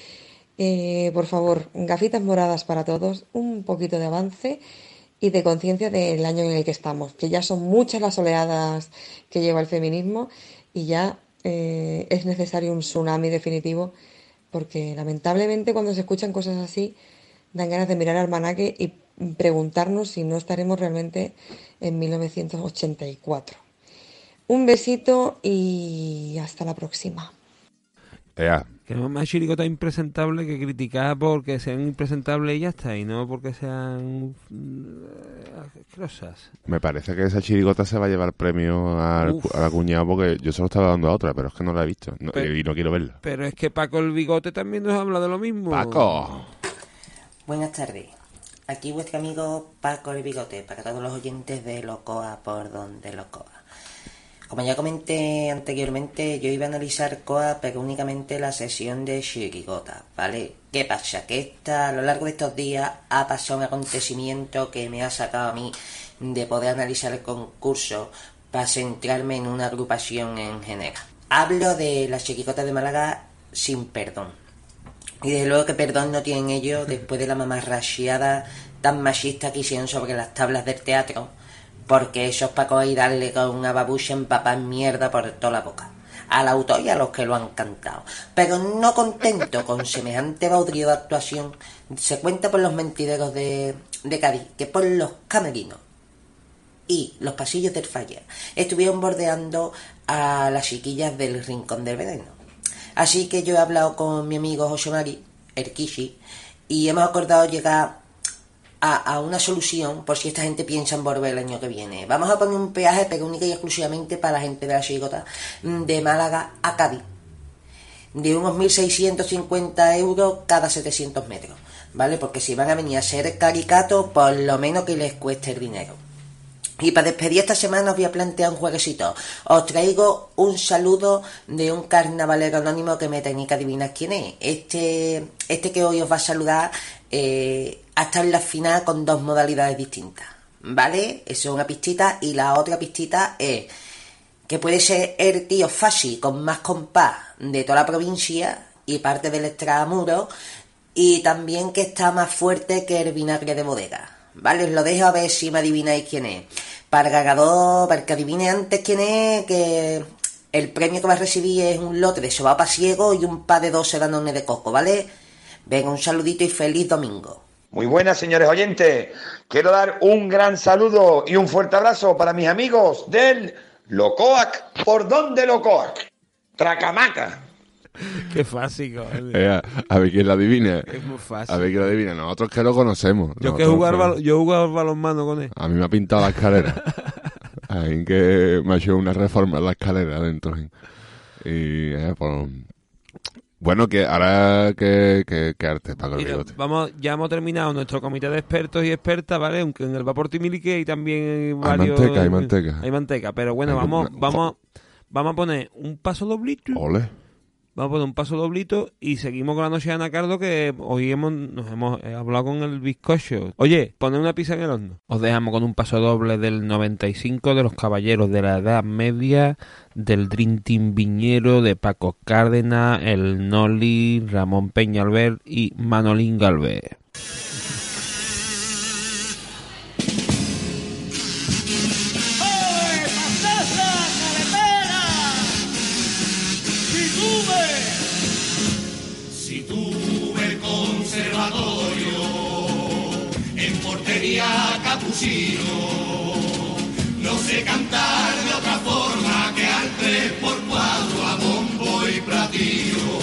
Eh, por favor, gafitas moradas para todos, un poquito de avance y de conciencia del año en el que estamos, que ya son muchas las oleadas que lleva el feminismo y ya eh, es necesario un tsunami definitivo, porque lamentablemente cuando se escuchan cosas así dan ganas de mirar al manaque y preguntarnos si no estaremos realmente en 1984. Un besito y hasta la próxima. Que no es más chirigota impresentable que criticar porque sean impresentables y ya está, y no porque sean mm, asquerosas. me parece que esa chirigota se va a llevar premio al, Uf. a la cuñada porque yo se lo estaba dando a otra, pero es que no la he visto no- Pero- y no quiero verla. Pero es que Paco el Bigote también nos habla de lo mismo. Paco. Buenas tardes. Aquí vuestro amigo Paco el Bigote, para todos los oyentes de Locoa por donde Locoa. Como ya comenté anteriormente, yo iba a analizar Coa, pero únicamente la sesión de Shirigota, ¿vale? ¿Qué pasa? Que esta, a lo largo de estos días ha pasado un acontecimiento que me ha sacado a mí de poder analizar el concurso para centrarme en una agrupación en general. Hablo de la Chirigota de Málaga sin perdón. Y desde luego que perdón no tienen ellos después de la mamarracheada tan machista que hicieron sobre las tablas del teatro, porque es para coger y darle con una babucha empapada en mierda por toda la boca. Al autor y a los que lo han cantado. Pero no contento con semejante baudrío de actuación, se cuenta por los mentideros de, de Cádiz que por los camerinos y los pasillos del falla estuvieron bordeando a las chiquillas del rincón del veneno. Así que yo he hablado con mi amigo José Mari, el y hemos acordado llegar a, una solución por si esta gente piensa en volver el año que viene. Vamos a poner un peaje, pero única y exclusivamente para la gente de la chigota de Málaga a Cádiz. De unos 1.650 euros cada 700 metros, ¿vale? Porque si van a venir a ser caricatos, por lo menos que les cueste el dinero. Y para despedir esta semana os voy a plantear un jueguecito. Os traigo un saludo de un carnavalero anónimo que me tenéis que adivinar quién es. Este, este que hoy os va a saludar eh, ha estado en la final con dos modalidades distintas. ¿Vale? Eso es una pistita. Y la otra pistita es que puede ser el tío Fashi con más compás de toda la provincia y parte del extramuro. Y también que está más fuerte que el vinagre de bodega. ¿Vale? Os lo dejo a ver si me adivináis quién es. Para el gagador, para que adivine antes quién es, que el premio que va a recibir es un lote de sopa ciego y un par de 12 danones de coco, ¿vale? Venga, un saludito y feliz domingo. Muy buenas, señores oyentes. Quiero dar un gran saludo y un fuerte abrazo para mis amigos del Locoac. ¿Por dónde Locoac? Tracamaca. Qué fácil, coño. Ea, a ver quién la adivina. Es muy fácil. A ver quién la adivina. Nosotros que lo conocemos. Yo que jugar bal- yo he jugado balonmano con él. A mí me ha pintado la escalera. Ahí que me ha hecho una reforma en la escalera adentro. Y, eh, pues, bueno, que ahora que, que, que arte, Paco el Mira, Bigote. vamos, ya hemos terminado nuestro comité de expertos y expertas, ¿vale? Aunque en el vapor timilique hay también varios... manteca, hay manteca. Hay manteca, pero bueno, Hay vamos, una- vamos, vamos a poner un paso doblito. Ole. Vamos a poner un paso doblito y seguimos con la noche de Anacardo que hoy hemos, nos hemos eh, hablado con el bizcocho. Oye, poner una pizza en el horno. Os dejamos con un paso doble del 95 de los caballeros de la Edad Media, del Dream Team Viñero, de Paco Cárdenas, el Noli, Ramón Peñalver y Manolín Galvez. No sé cantar de otra forma que al tres por cuatro a bombo y platillo.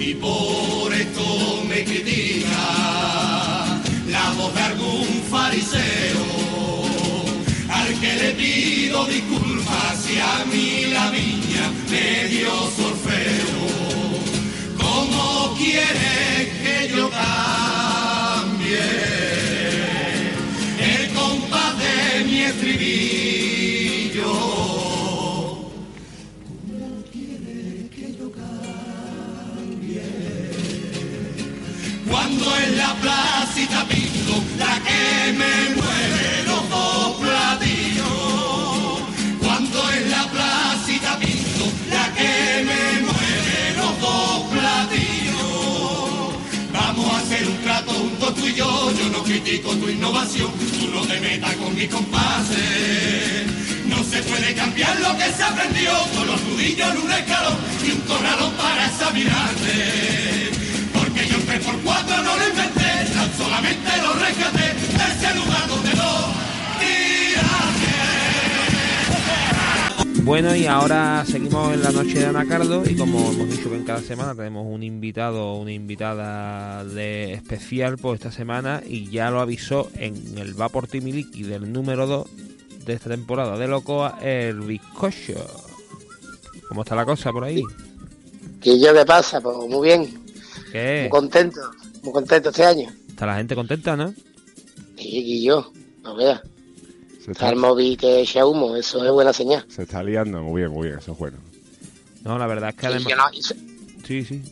Y por esto me critica la voz de algún fariseo. Al que le pido disculpas si a mí la viña me dio sorfeo. ¿Cómo quieres que yo cante? Estribillo? ¿Cómo quiere que yo cambie? Cuando en la placita pinto la que me mueve los platillos. Cuando en la placita pinto la que me mueve los platillos. Vamos a hacer un trato juntos tú y yo. Yo no critico tu innovación. No con mis compases. No se puede cambiar lo que se aprendió con los nudillos en un escalón y un corralón para examinarte. Porque yo un 3x4 no lo inventé, tan solamente lo rescaté de ese lugar donde lo Bueno, y ahora seguimos en la noche de Anacardo y como hemos dicho que en cada semana tenemos un invitado o una invitada de especial por esta semana y ya lo avisó en el Vapor Timiliki del número 2 de esta temporada de Locoa, el bizcocho. ¿Cómo está la cosa por ahí? ¿Qué yo qué pasa? Pues muy bien, ¿Qué? muy contento, muy contento este año. Está la gente contenta, ¿no? Y, y yo, no veas. Está el móvil que echa humo, eso es buena señal. Se está liando muy bien, muy bien, eso es bueno. No, la verdad es que además... no, Sí, sí.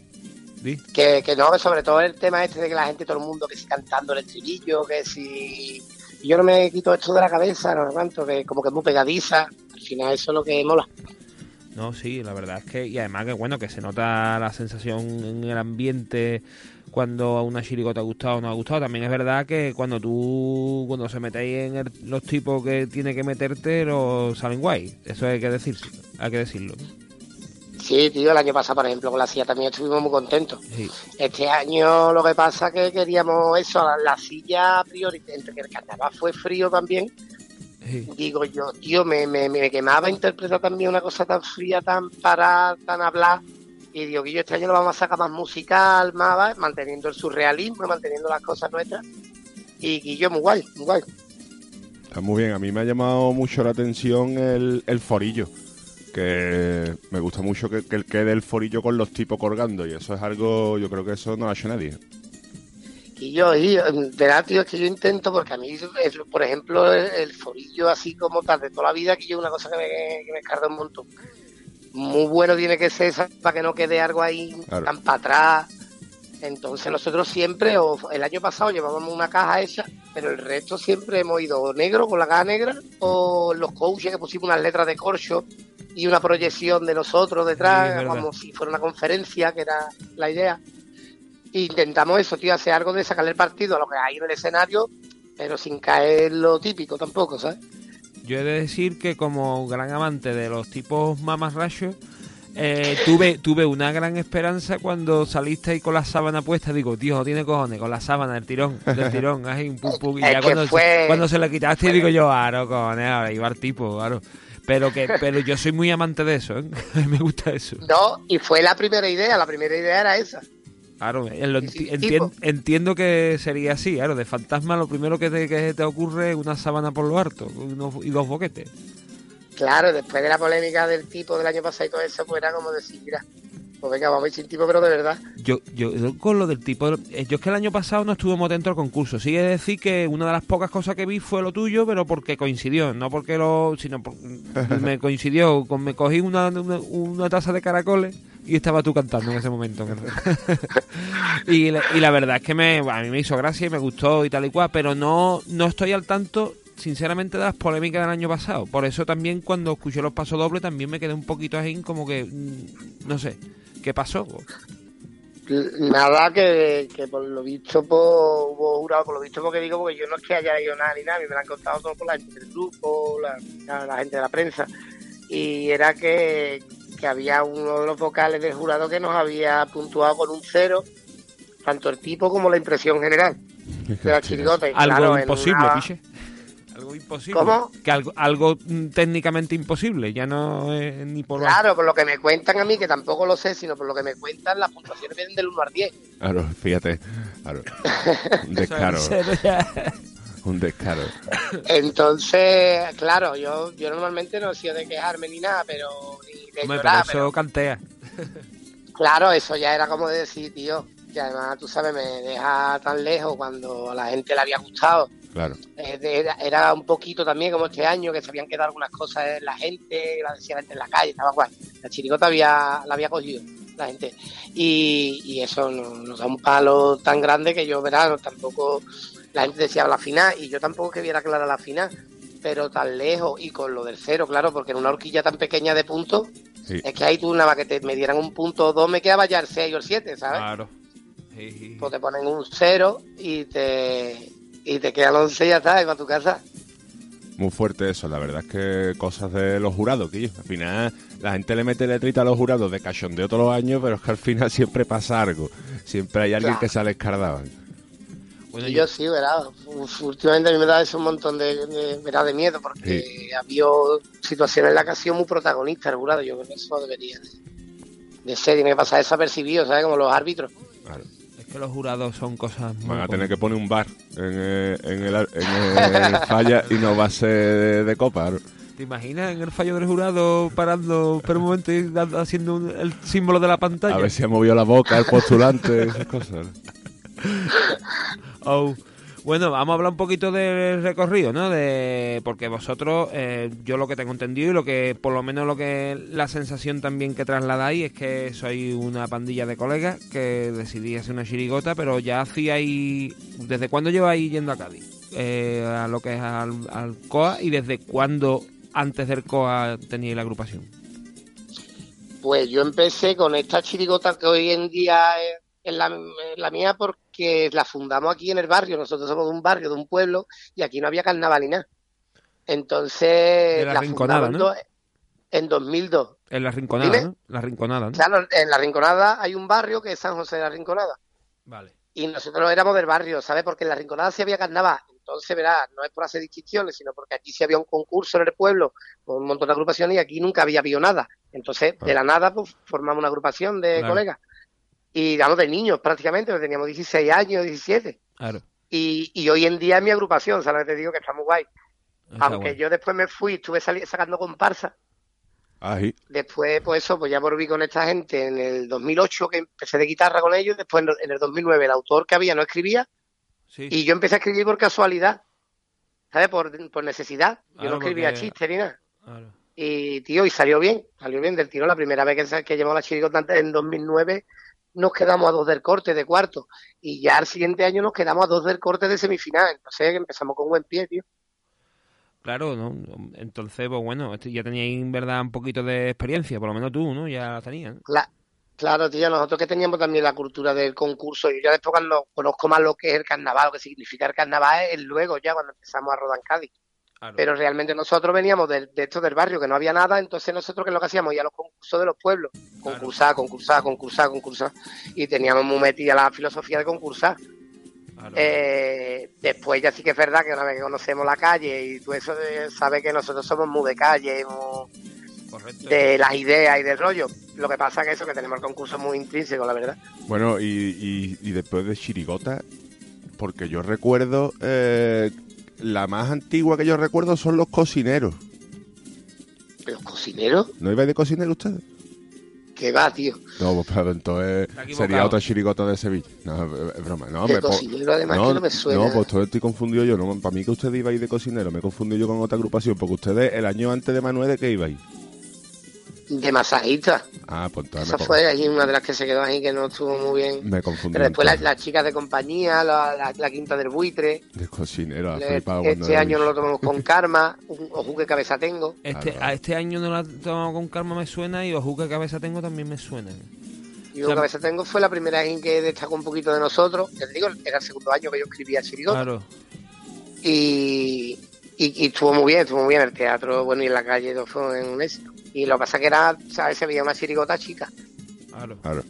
Di. que, que no, que sobre todo el tema este de que la gente, todo el mundo, que si cantando el estribillo, que si... Yo no me quito esto de la cabeza, no cuánto, que como que es muy pegadiza. Al final eso es lo que mola. No, sí, la verdad es que, y además que bueno, que se nota la sensación en el ambiente cuando a una chirigota ha gustado o no ha gustado. También es verdad que cuando tú, cuando se metéis en el- los tipos que tiene que meterte, los salen guay. Eso hay que decir, hay que decirlo. Sí, tío, el año pasado, por ejemplo, con la silla también estuvimos muy contentos. Sí. Este año lo que pasa que queríamos eso, la, la silla a priori, entre que el carnaval fue frío también, digo yo, tío, me, me, me quemaba interpretar también una cosa tan fría, tan para, tan hablar. Y digo que yo este año lo vamos a sacar más musical, más, ¿vale? manteniendo el surrealismo, manteniendo las cosas nuestras. Y, yo muy guay, muy guay. Está muy bien. A mí me ha llamado mucho la atención el, el forillo. Que me gusta mucho que, que quede el forillo con los tipos colgando. Y eso es algo, yo creo que eso no lo ha hecho nadie. Y yo, y, de verdad, tío, es que yo intento, porque a mí, por ejemplo, el, el forillo así como tal de toda la vida, que yo es una cosa que me, que me un montón. Muy bueno tiene que ser esa, para que no quede algo ahí Claro. tan para atrás. Entonces nosotros siempre, o el año pasado llevábamos una caja hecha, pero el resto siempre hemos ido negro con la caja negra, o los coaches que pusimos unas letras de corcho y una proyección de nosotros detrás, como si fuera una conferencia, que era la idea. E intentamos eso, tío, hacer algo de sacarle el partido a lo que hay en el escenario, pero sin caer lo típico tampoco, ¿sabes? Yo he de decir que como gran amante de los tipos mamarrachos, eh, tuve, tuve una gran esperanza cuando saliste ahí con la sábana puesta. Digo, tío, no tiene cojones, con la sábana del tirón, del tirón, ahí, un pum, pum. Y ya cuando, fue- se, cuando se la quitaste, digo yo, claro, cojones, ahora iba el tipo, claro. Pero que pero yo soy muy amante de eso, ¿eh? me gusta eso. No, y fue la primera idea, la primera idea era esa. Claro, entiendo que sería así, claro, de fantasma lo primero que te, que te ocurre es una sábana por lo harto y dos boquetes. Claro, después de la polémica del tipo del año pasado y todo eso, pues era como decir, mira, pues venga, vamos a ir sin tipo, pero de verdad. Yo, yo con lo del tipo, eh, yo es que el año pasado no estuvimos dentro del concurso. Sí de decir que una de las pocas cosas que vi fue lo tuyo, pero porque coincidió, no porque lo, sino por- me coincidió, con, me cogí una, una, una taza de caracoles y estaba tú cantando en ese momento. y, la, y la verdad es que me, a mí me hizo gracia y me gustó y tal y cual, pero no, no estoy al tanto sinceramente de las polémicas del año pasado. Por eso también cuando escuché los pasos dobles también me quedé un poquito así como que, mm, no sé, ¿qué pasó? Nada que, que por lo visto pues, hubo jurado, por lo visto porque digo, porque yo no es que haya ido nada ni nada, a mí me lo han contado todo por la gente del grupo, la, la- la gente de la prensa, y era que, que había uno de los vocales del jurado que nos había puntuado con un cero, tanto el tipo como la impresión general de la chirigota. Algo claro, en imposible, una- piche. Algo imposible. ¿Cómo? Que algo, algo mm, técnicamente imposible, ya no es ni por Claro, por lo que me cuentan a mí, que tampoco lo sé, sino por lo que me cuentan, las puntuaciones vienen del 1 al 10. Claro, fíjate. Claro. Un descaro. Un descaro. Entonces, claro, yo, yo normalmente no he sido de quejarme ni nada, pero ni de Hombre, llorar, pero eso cantea. Claro, eso ya era como de decir, tío, que además, tú sabes, me deja tan lejos cuando a la gente le había gustado. Claro. Eh, Era, era un poquito también como este año, que se habían quedado algunas cosas en la gente, la decía en la calle, estaba guay. La chirigota había, la había cogido la gente. Y, y eso nos, nos da un palo tan grande que yo, verano, tampoco, la gente decía la final, y yo tampoco que viera clara la final, pero tan lejos y con lo del cero, claro, porque en una horquilla tan pequeña de puntos, Sí. es que ahí tú nada más que te, me dieran un punto o dos, me quedaba ya el 6 o el 7, ¿sabes? Claro. Sí. Pues te ponen un cero y te, y te quedan 11 y ya está, y para tu casa. Muy fuerte eso, la verdad es que cosas de los jurados, que al final la gente le mete letrita a los jurados de cachondeo todos los años, pero es que al final siempre pasa algo. Siempre hay alguien Claro. que sale escardado. y yo sí, verá. Uf, Últimamente a mí me da eso un montón de, de, de miedo porque ha habido situaciones en las que ha sido muy protagonista el jurado. Yo creo que eso debería de, de ser, tiene que pasar desapercibido, ¿sabes? Como los árbitros. Es que los jurados son cosas muy Van a tener que poner un bar en, eh, en el, en el falla y no va a ser de, de copa. ¿Te imaginas en el fallo del jurado parando por un momento y haciendo un- el símbolo de la pantalla? A ver si ha movido la boca el postulante, esas cosas. Oh. Bueno, vamos a hablar un poquito del recorrido, ¿no? De porque vosotros, eh, yo lo que tengo entendido y lo que, por lo menos lo que la sensación también que trasladáis es que sois una pandilla de colegas que decidí hacer una chirigota, pero ya hacíais, ¿desde cuándo lleváis yendo a Cádiz? Eh, a lo que es al, COA y desde cuándo antes del COA teníais la agrupación. Pues yo empecé con esta chirigota que hoy en día es, es la, la mía porque la fundamos aquí en el barrio. Nosotros somos de un barrio, de un pueblo, y aquí no había carnaval ni nada. Entonces, De la Rinconada, ¿no? en 2002. En la Rinconada. ¿no? La Rinconada, ¿no? Claro, en la Rinconada hay un barrio que es San José de la Rinconada. Vale. Y nosotros éramos del barrio, ¿sabes? Porque en la Rinconada sí había carnaval. Entonces, verás, no es por hacer distinciones, sino porque aquí sí había un concurso en el pueblo con un montón de agrupaciones y aquí nunca había habido nada. Entonces, de la nada, pues formamos una agrupación de colegas. Y damos de niños prácticamente, porque teníamos 16 años, 17. Claro. Y, y hoy en día es mi agrupación, ¿sabes? lo que Te digo que está muy guay. Está Aunque guay. yo después me fui, estuve sali- sacando comparsa. Ahí. Después, pues eso, pues ya volví con esta gente en el 2008 que empecé de guitarra con ellos. Después en en el 2009 el autor que había no escribía. Y yo empecé a escribir por casualidad. ¿Sabes? Por, por necesidad. Yo Claro, no escribía porque- chistes ni nada. Claro. Y, tío, y salió bien. Salió bien del tiro. La primera vez que, que llevamos la chirigota antes, en 2009 nos quedamos a dos del corte de cuarto. Y ya al siguiente año nos quedamos a dos del corte de semifinal. Entonces empezamos con buen pie, tío. Claro, ¿no? Entonces, pues bueno, este- ya teníais en verdad un poquito de experiencia, por lo menos tú, ¿no? Ya la tenías. ¿no? Cla- claro, tío, nosotros que teníamos también la cultura del concurso, y ya después cuando conozco más lo que es el carnaval, lo que significa el carnaval, es luego ya cuando empezamos a rodar en Cádiz. Pero realmente nosotros veníamos de, de esto del barrio, que no había nada, entonces nosotros que lo que hacíamos, ir a los concursos de los pueblos, concursar, concursar, concursar, concursar, y teníamos muy metida la filosofía de concursar. Eh, después ya sí que es verdad que una vez que conocemos la calle y tú eso eh, sabes que nosotros somos muy de calle, muy de las ideas y del rollo. Lo que pasa que eso, que tenemos el concurso muy intrínseco, la verdad. Bueno, y, y- y después de Chirigota, porque yo recuerdo, eh, la más antigua que yo recuerdo son los cocineros. ¿Los cocineros? ¿No ibais de cocinero ustedes? Que va, tío. No, pues pero entonces sería otra chirigota de Sevilla. No, es- broma. No, De me po- cocinero, además, que no me suena. No, pues todo estoy confundido yo. No, para mí que ustedes ibais de cocinero, me he confundido yo con otra agrupación, porque ustedes el año antes de Manuel, ¿de qué ibais? De masajista. Ah, pues Esa me, fue ahí una de las que se quedó ahí que no estuvo muy bien. me confundí. Pero después las, chicas de compañía, la, la- la quinta del buitre. De cocinero, ha Le- este lo año no lo tomamos con karma. un- Ojo qué cabeza tengo. Este, a este año no la he tomado con calma me suena y ojo que cabeza tengo también me suena. Y O sea, un cabeza tengo fue la primera vez en que destacó un poquito de nosotros. Ya te digo, era el segundo año que yo escribía Chirigota. Claro. Y, y, y estuvo muy bien, estuvo muy bien el teatro, bueno, y en la calle todo fue un éxito. Y lo que pasa que era, ¿sabes? Se veía una chirigota chica, Claro. Claro.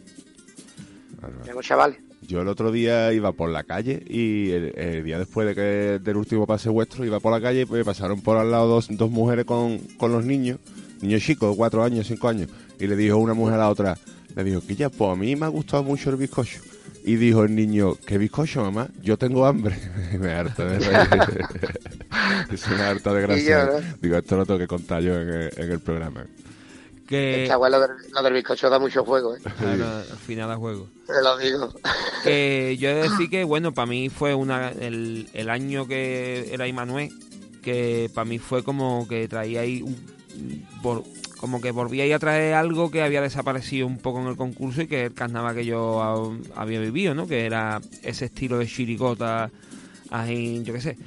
éramos chavales. Yo el otro día iba por la calle y el, el día después de que del último pase vuestro iba por la calle y pues pasaron por al lado dos, dos mujeres con, con los niños, niños chicos, cuatro años, cinco años, y le dijo una mujer a la otra, le dijo que ya, pues a mí me ha gustado mucho el bizcocho. Y dijo el niño, ¿qué bizcocho, mamá? Yo tengo hambre. me harta de reír. es una harta de gracia. Y yo, ¿no? Digo, esto lo tengo que contar yo en el, en el programa. Que, Esta weá, lo, del- lo del bizcocho da mucho juego, ¿eh? Claro, al final da juego. Te lo digo. que yo he de decir que, bueno, para mí fue una el, el año que era Imanuel, que para mí fue como que traía ahí, un- por- como que volvía ahí a traer algo que había desaparecido un poco en el concurso y que el carnaval que yo ha- había vivido, ¿no? Que era ese estilo de chirigota, ahí, yo qué sé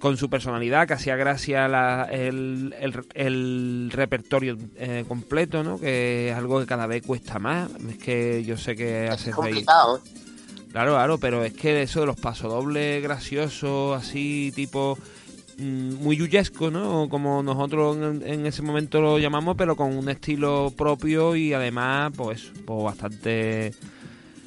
con su personalidad, que hacía gracia la- el, el- el repertorio eh, completo, ¿no? Que es algo que cada vez cuesta más. Es que yo sé que hace Es reír. complicado, ¿eh? Claro, claro, pero es que eso de los pasodobles graciosos, así, tipo muy yuyesco, ¿no? Como nosotros en, ese momento lo llamamos, pero con un estilo propio y además, pues, pues bastante...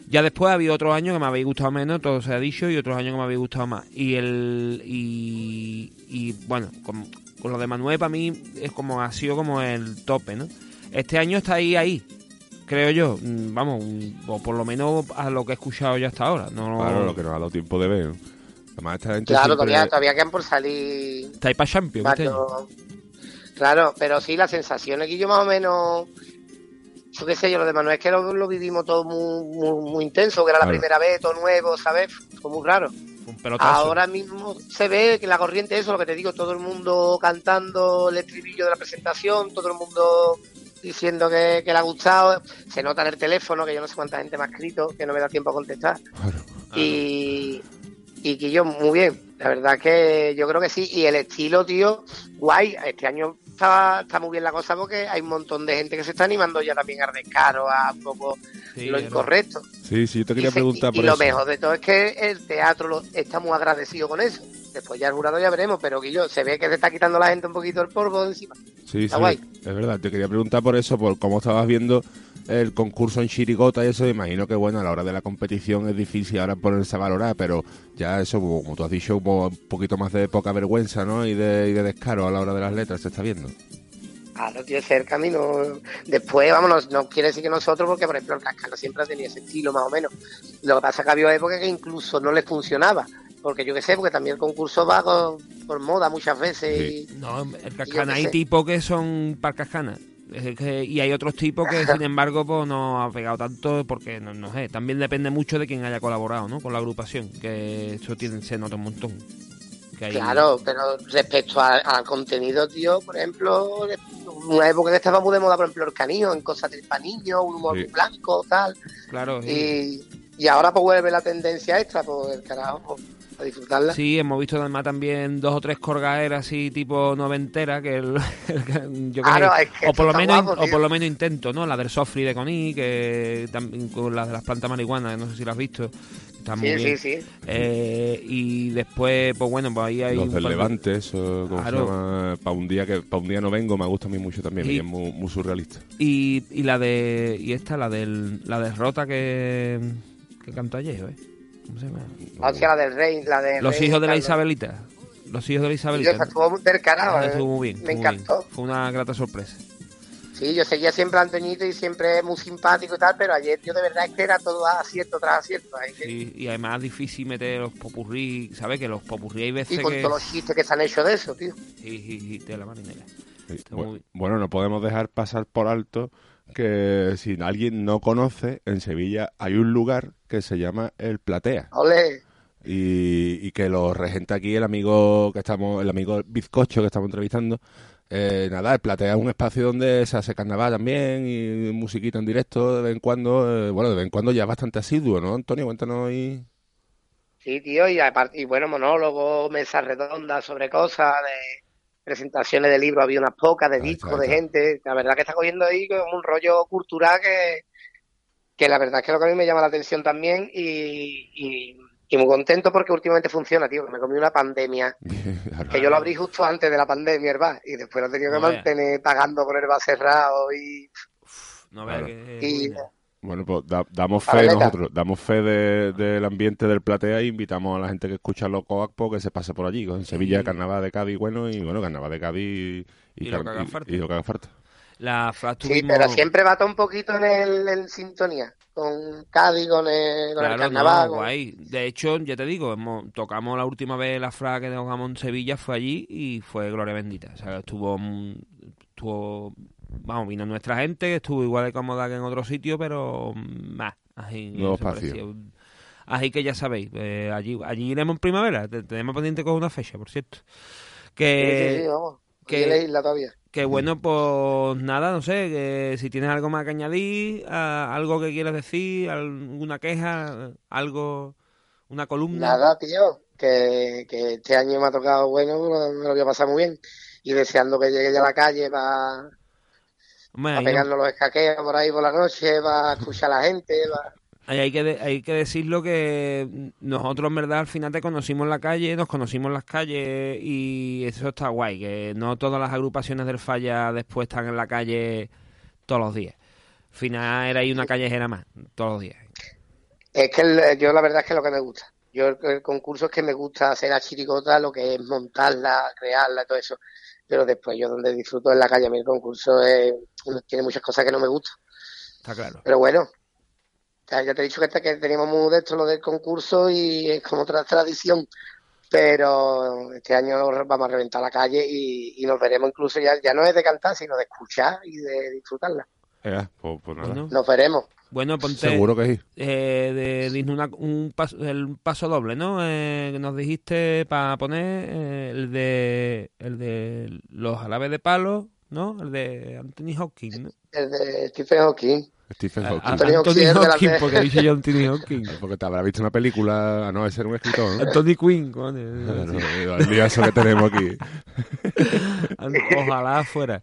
Ya después había otros años que me habéis gustado menos, todo se ha dicho, y otros años que me habéis gustado más. Y el y, y, bueno, con, con lo de Manuel para mí es como ha sido como el tope, ¿no? Este año está ahí ahí, creo yo, mm, vamos, mm, o por lo menos a lo que he escuchado ya hasta ahora. No, Claro, lo que nos ha dado tiempo de ver. Además, esta gente Claro, siempre- todavía, todavía quedan por salir Está ahí para Champions este Claro, pero sí, las sensaciones que yo más o menos. Yo qué sé yo, lo de Manuel es que lo, lo vivimos todo muy, muy, muy intenso, que era la Claro. primera vez, todo nuevo, ¿sabes? Fue muy raro. Un pelotazo. Ahora mismo se ve que la corriente, eso, lo que te digo, todo el mundo cantando el estribillo de la presentación, todo el mundo diciendo que, que le ha gustado. Se nota en el teléfono, que yo no sé cuánta gente me ha escrito, que no me da tiempo a contestar. Y, y que yo, muy bien. La verdad que yo creo que sí. Y el estilo, tío, guay. Este año está, está muy bien la cosa porque hay un montón de gente que se está animando ya también a descaro, a un poco Sí, lo incorrecto. Sí, sí, yo te quería Y se- preguntar y, por y lo mejor de todo es que el teatro lo, está muy agradecido con eso. Después ya el jurado ya veremos, pero que yo se ve que se está quitando la gente un poquito el polvo de encima. Sí, Está sí, guay. es verdad. Te quería preguntar por eso, por cómo estabas viendo el concurso en Chirigota y eso. Imagino que, bueno, a la hora de la competición es difícil ahora ponerse a valorar, pero ya eso, como tú has dicho, hubo un poquito más de poca vergüenza, ¿no? Y de, y de descaro a la hora de las letras, se está viendo. Claro, tío, ese es el camino. Después, vámonos, no quiere decir que nosotros, porque por ejemplo el Cascano siempre ha tenido ese estilo más o menos. Lo que pasa es que había épocas que incluso no les funcionaba. Porque yo qué sé, porque también el concurso va con- por moda muchas veces. y- No, el cascana hay tipos que son para cascana. Es que- y hay otros tipos que, sin embargo, pues no ha pegado tanto porque, no, no sé, también depende mucho de quién haya colaborado, ¿no? Con la agrupación, que eso tiene, se nota un montón. Que hay- Claro, pero respecto a- al contenido, tío, por ejemplo, una época que estaba muy de moda, por ejemplo, el canillo, en cosas del panillo, un humor Sí. blanco, tal. Claro, sí. Y, y ahora pues vuelve la tendencia extra, pues el carajo, pues, a disfrutarla. Sí, hemos visto además también dos o tres corgaeras así tipo noventera que, el- el- yo sé, es que o por lo menos guapo, o por lo menos intento, ¿no? La del Sofri de Coní, que también con la de las plantas marihuanas, no sé si la has visto. Está muy Sí, bien. sí, sí. Eh, y después, pues bueno, pues ahí hay Los del Levante, eso, ¿cómo Claro. se llama? Para un día que para un día no vengo, me gusta a mí mucho también, y es muy, muy surrealista. Y, y la de y esta la del la derrota que que cantó ayer, ¿eh? ¿Cómo se llama? O sea, la del rey, la de Los rey, hijos de la. Isabelita. Los hijos de la Isabelita. esa estuvo del carajo, Ah, eh. estuvo muy bien. Me bien. encantó. Fue una grata sorpresa. Sí, yo seguía siempre a Antoñito y siempre es muy simpático y tal, pero ayer yo de verdad es que era todo acierto tras acierto. Sí, y además es difícil meter los popurrí, ¿sabes? Que los popurrí hay veces Y con que... todos los chistes que se han hecho de eso, tío. Sí, sí, sí, de la marinera. Sí, Está bu- muy- Bueno, no podemos dejar pasar por alto que si alguien no conoce, en Sevilla hay un lugar que se llama El Platea. Ole. Y, y que lo regenta aquí el amigo que estamos, el amigo Bizcocho que estamos entrevistando. Eh, nada, el Platea es un espacio donde se hace carnaval también y musiquita en directo de vez en cuando. eh, bueno, de vez en cuando ya bastante asiduo, ¿no, Antonio? Cuéntanos ahí. Sí, tío, y, y bueno, monólogos, mesas redondas sobre cosas, de presentaciones de libros, había unas pocas, de discos, de gente. La verdad que está cogiendo ahí como un rollo cultural que, que la verdad es que lo que a mí me llama la atención también y, y, y muy contento porque últimamente funciona, tío, que me comí una pandemia, que yo lo abrí justo antes de la pandemia, el bar, y después lo he tenido que No mantener pagando con el bar cerrado y... No que... y Bueno, pues da- damos fe nosotros, damos fe de- del ambiente del Platea y invitamos a la gente que escucha los Coacpo que se pase por allí, en Sevilla, Carnaval de Cádiz, bueno, y bueno, Carnaval de Cádiz y, Y lo car- que haga falta. y lo que haga falta. La Sí, pero siempre va todo un poquito en, el, en sintonía. Con Cádiz, con el, con el Claro, carnaval. no, con- guay. De hecho, ya te digo, hemos- tocamos la última vez la FRA que tocamos en Sevilla, fue allí y fue Gloria Bendita. O sea, estuvo, mm, estuvo, vamos, vino nuestra gente, que estuvo igual de cómoda que en otro sitio, pero más. Así, espacio. Así que ya sabéis, eh, allí, allí iremos en primavera. Te- Tenemos pendiente con una fecha, por cierto. Que, Sí, sí, sí, vamos. que- la isla todavía. que bueno, pues nada, no sé, que si tienes algo más que añadir, a- algo que quieras decir, alguna queja, algo, una columna. Nada, tío, que, que este año me ha tocado bueno, me lo voy a pasar muy bien. Y deseando que llegue ya a la calle para Hombre, ahí, pegarnos los escaqueos por ahí por la noche, para escuchar a la gente. ahí hay, que de- hay que decirlo que nosotros en verdad al final te conocimos en la calle, nos conocimos en las calles y eso está guay, que no todas las agrupaciones del Falla después están en la calle todos los días. Al final era ahí una callejera más, todos los días. Es que el- yo la verdad es que es lo que me gusta. Yo el, el concurso es que me gusta hacer la chiricota, lo que es montarla, crearla, todo eso. Pero después yo donde disfruto en la calle, a mí el concurso es- tiene muchas cosas que no me gustan. Está claro. Pero bueno, ya, ya te he dicho que, este- que teníamos muy de esto lo del concurso y es como otra tradición. Pero este año vamos a reventar la calle y, y nos veremos incluso ya, ya no es de cantar, sino de escuchar y de disfrutarla. Eh, pues, pues nada. Bueno. Nos veremos. Bueno, ponte. Seguro que sí. Eh, de, una- un paso, el paso doble, ¿no? Eh, que nos dijiste para poner eh, el de el de los alabes de palo, ¿no? El de Anthony Hopkins, ¿no? El de Stephen Hawking. Stephen Hawking. a- Anthony Anthony Hopkins, delante- porque yo Anthony Hopkins. Porque te habrá visto una película, a no de ser un escritor, ¿no? Anthony Quinn, coño. Bueno, el día eso que tenemos aquí. Ojalá fuera.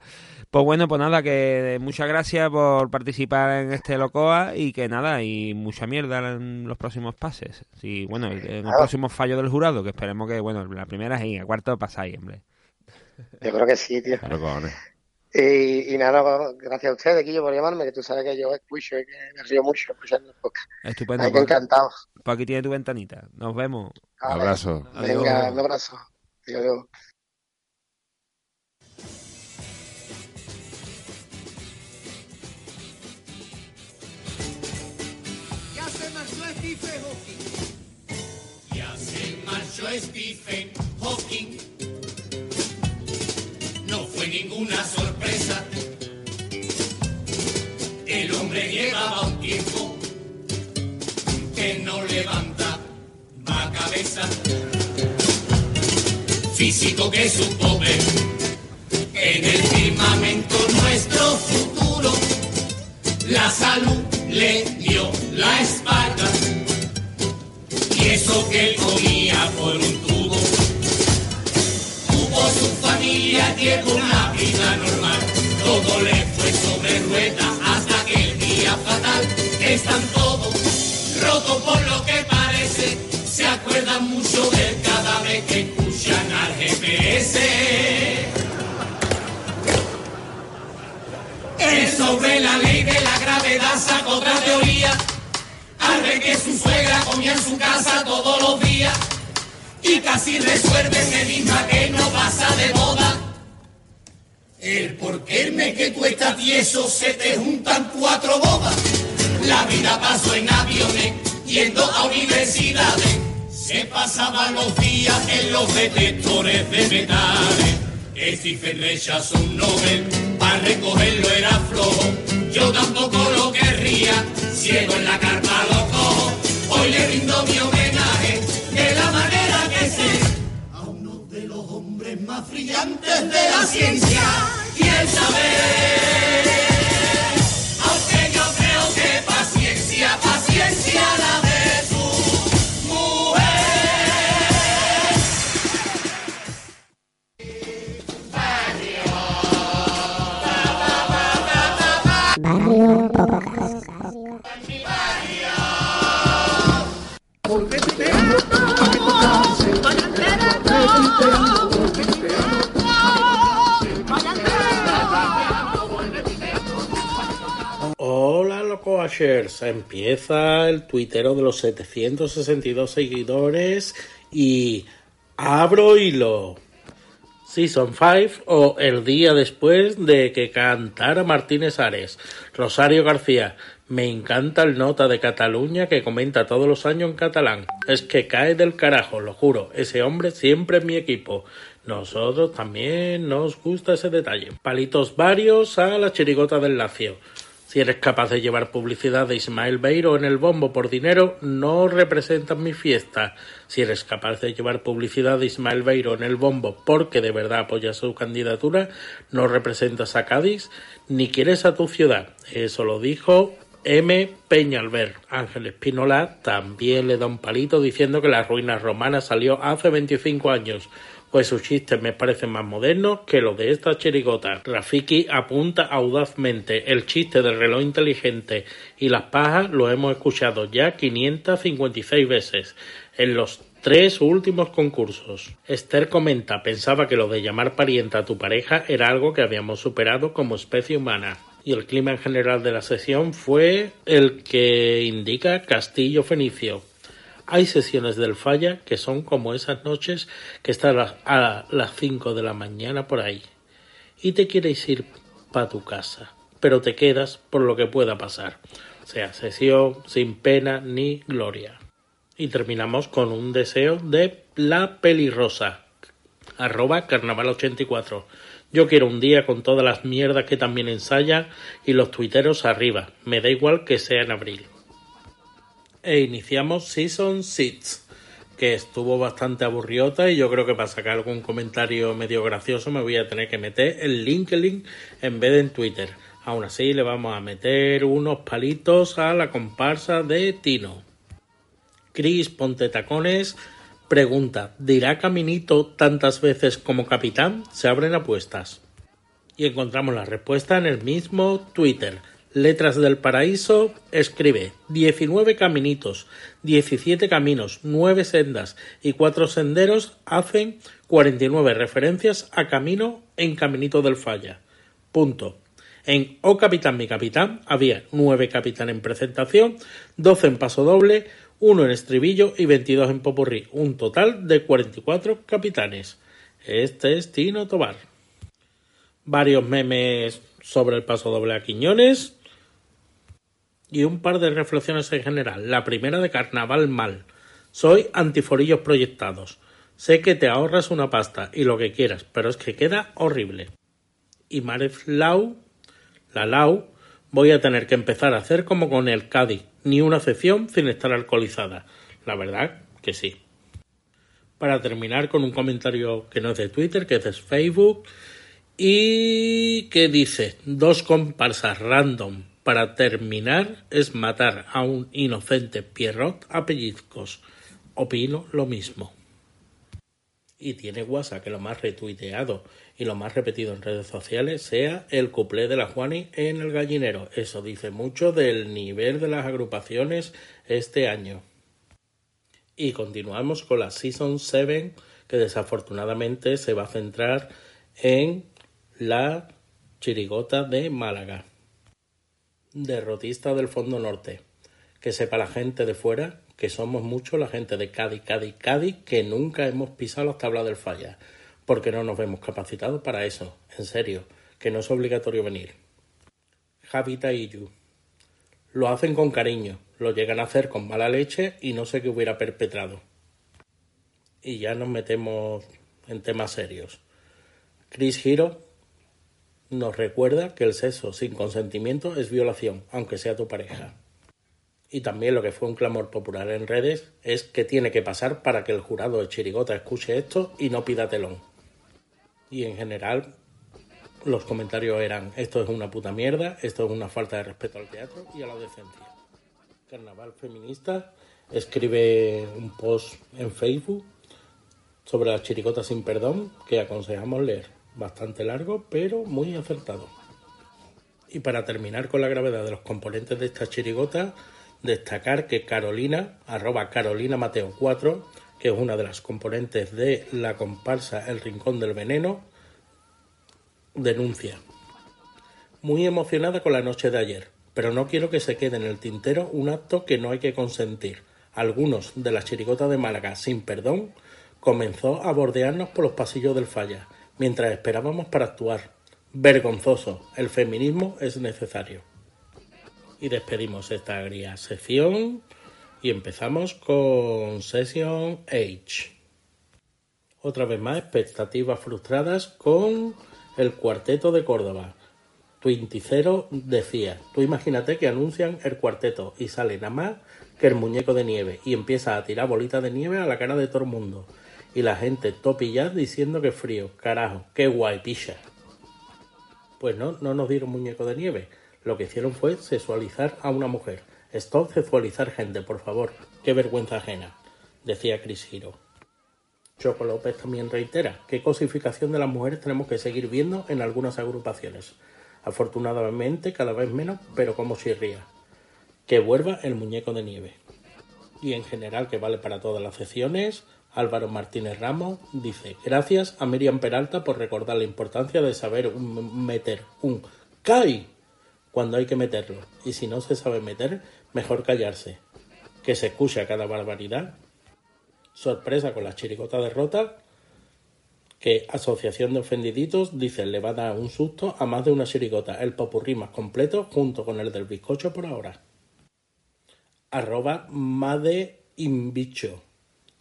Pues bueno, pues nada, que muchas gracias por participar en este Locoa y que nada, y mucha mierda en los próximos pases. Sí, bueno, en el Claro. próximo fallo del jurado, que esperemos que, bueno, la primera es ahí, el cuarto pasáis, hombre. Yo creo que sí, tío. Claro, cojones. Y, y nada, gracias a ustedes, Guillo, por llamarme, que tú sabes que yo escucho y que me río mucho escuchando el podcast. Estupendo. Ay, que pues- encantado. Pues aquí tiene tu ventanita. Nos vemos. Abrazo. Venga, un abrazo. Adiós, marchó Stephen Hawking. No fue ninguna sorpresa. El hombre llevaba un tiempo que no levanta la cabeza. Físico que supo ver en el firmamento nuestro futuro. La salud le dio la espalda eso que él comía por un tubo. Tuvo su familia, llevó una vida normal, todo le fue sobre ruedas hasta que el día fatal están todos rotos por lo que parece, se acuerdan mucho de él cada vez que escuchan al GPS. Él sobre la ley de la gravedad sacó otra teoría. Ver que su suegra comía en su casa todos los días. Y casi resuelve el misma que no pasa de moda. El por qué que tú estás tieso se te juntan cuatro bodas. La vida pasó en aviones, yendo a universidades. Se pasaban los días en los detectores de metales. Stephen rechazó un Nobel, para recogerlo era flojo. Yo tampoco lo querría, ciego en la cojo. Hoy le rindo mi homenaje de la manera que sé a uno de los hombres más brillantes de la ciencia y el saber. Aunque yo creo que paciencia, paciencia la de su mujer. Barrio Podcast. Locoashers, empieza el tuitero de los 762 seguidores y abro hilo. Season 5 o el día después de que cantara Martínez Ares. Rosario García, me encanta el nota de Cataluña que comenta todos los años en catalán. Es que cae del carajo, lo juro. Ese hombre siempre es mi equipo. Nosotros también nos gusta ese detalle. Palitos varios a la chirigota del Lacio. Si eres capaz de llevar publicidad de Ismael Beiro en el bombo por dinero, no representas mi fiesta. Si eres capaz de llevar publicidad de Ismael Beiro en el bombo porque de verdad apoyas su candidatura, no representas a Cádiz ni quieres a tu ciudad. Eso lo dijo M. Peñalver. Ángel Espinola también le da un palito diciendo que las ruinas romanas salió hace 25 años pues sus chistes me parecen más modernos que los de esta chirigota. Rafiki apunta audazmente el chiste del reloj inteligente y las pajas lo hemos escuchado ya 556 veces en los tres últimos concursos. Esther comenta, pensaba que lo de llamar parienta a tu pareja era algo que habíamos superado como especie humana. Y el clima en general de la sesión fue el que indica Castillo Fenicio. Hay sesiones del falla que son como esas noches que están a las 5 de la mañana por ahí y te quieres ir para tu casa, pero te quedas por lo que pueda pasar. Sea, sesión sin pena ni gloria. Y terminamos con un deseo de la pelirrosa. Arroba carnaval84. Yo quiero un día con todas las mierdas que también ensaya y los tuiteros arriba. Me da igual que sea en abril e iniciamos Season 6 que estuvo bastante aburriota y yo creo que para sacar algún comentario medio gracioso me voy a tener que meter en LinkedIn en vez de en Twitter. Aún así le vamos a meter unos palitos a la comparsa de Tino. Chris Ponte Tacones pregunta, ¿dirá Caminito tantas veces como capitán? Se abren apuestas. Y encontramos la respuesta en el mismo Twitter. Letras del Paraíso escribe 19 caminitos, 17 caminos, 9 sendas y 4 senderos hacen 49 referencias a camino en Caminito del Falla. Punto. En O Capitán mi Capitán había 9 capitán en presentación, 12 en paso doble, 1 en estribillo y 22 en popurrí, un total de 44 capitanes. Este es Tino Tobar. Varios memes sobre el paso doble a Quiñones, y un par de reflexiones en general. La primera de carnaval mal. Soy antiforillos proyectados. Sé que te ahorras una pasta y lo que quieras, pero es que queda horrible. Y Marez Lau, la Lau, voy a tener que empezar a hacer como con el Cádiz, ni una excepción sin estar alcoholizada. La verdad que sí. Para terminar con un comentario que no es de Twitter, que es de Facebook, y que dice, dos comparsas random para terminar es matar a un inocente Pierrot a pellizcos. Opino lo mismo. Y tiene WhatsApp que lo más retuiteado y lo más repetido en redes sociales sea el cuplé de la Juani en el gallinero. Eso dice mucho del nivel de las agrupaciones este año. Y continuamos con la Season 7 que desafortunadamente se va a centrar en la chirigota de Málaga derrotista del Fondo Norte. Que sepa la gente de fuera que somos muchos la gente de Cádiz, Cádiz, Cádiz, que nunca hemos pisado las tablas del falla, porque no nos vemos capacitados para eso, en serio, que no es obligatorio venir. Javita y Yu. Lo hacen con cariño, lo llegan a hacer con mala leche y no sé qué hubiera perpetrado. Y ya nos metemos en temas serios. Chris Hero nos recuerda que el sexo sin consentimiento es violación, aunque sea tu pareja. Y también lo que fue un clamor popular en redes es que tiene que pasar para que el jurado de Chirigota escuche esto y no pida telón. Y en general los comentarios eran esto es una puta mierda, esto es una falta de respeto al teatro y a la decencia. Carnaval Feminista escribe un post en Facebook sobre la chirigota sin perdón que aconsejamos leer bastante largo, pero muy acertado. Y para terminar con la gravedad de los componentes de esta chirigota, destacar que Carolina, arroba Carolina Mateo 4, que es una de las componentes de la comparsa El Rincón del Veneno, denuncia. Muy emocionada con la noche de ayer, pero no quiero que se quede en el tintero un acto que no hay que consentir. Algunos de la chirigota de Málaga, sin perdón, comenzó a bordearnos por los pasillos del falla mientras esperábamos para actuar. Vergonzoso, el feminismo es necesario. Y despedimos esta agria sección y empezamos con Session H. Otra vez más, expectativas frustradas con el cuarteto de Córdoba. Twinticero decía, tú imagínate que anuncian el cuarteto y sale nada más que el muñeco de nieve y empieza a tirar bolitas de nieve a la cara de todo el mundo. Y la gente topillas diciendo que frío. Carajo, qué guay, picha. Pues no, no nos dieron muñeco de nieve. Lo que hicieron fue sexualizar a una mujer. Stop sexualizar gente, por favor. Qué vergüenza ajena, decía Chris Hiro. Choco López también reitera qué cosificación de las mujeres tenemos que seguir viendo en algunas agrupaciones. Afortunadamente cada vez menos, pero como si ría. Que vuelva el muñeco de nieve. Y en general, que vale para todas las secciones, Álvaro Martínez Ramos dice, gracias a Miriam Peralta por recordar la importancia de saber meter un CAI cuando hay que meterlo. Y si no se sabe meter, mejor callarse. Que se escucha cada barbaridad. Sorpresa con la chiricota derrota. Que Asociación de Ofendiditos dice le va a dar un susto a más de una chiricota. El popurrí más completo junto con el del bizcocho por ahora. Arroba Made Inbicho.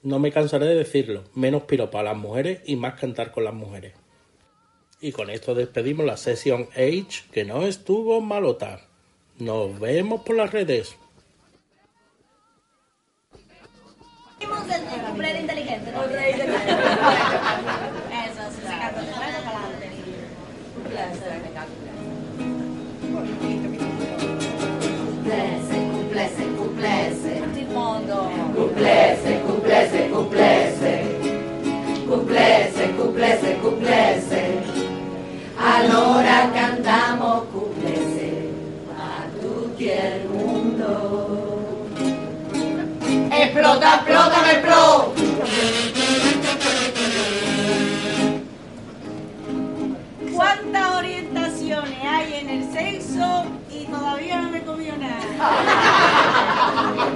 No me cansaré de decirlo. Menos piropa a las mujeres y más cantar con las mujeres. Y con esto despedimos la sesión H, que no estuvo malota. Nos vemos por las redes. El cumpleaños inteligente. Cumplese, cumplese. Allora cantiamo cumplese a tutto il mondo. Esplota, esplota, esplota. ¿Cuántas orientaciones hay en el sexo y todavía no me comió nada?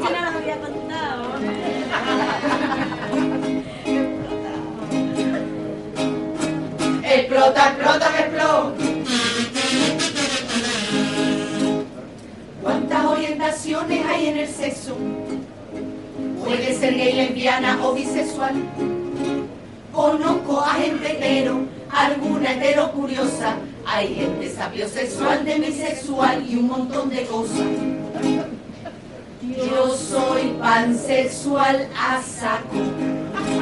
Este no lo había contado. Explota, explota, explota. ¿Cuántas orientaciones hay en el sexo? Puede ser gay, lesbiana o bisexual. Conozco a gente hetero, alguna hetero curiosa. Hay gente sapiosexual, demisexual y un montón de cosas. Yo soy pansexual a saco,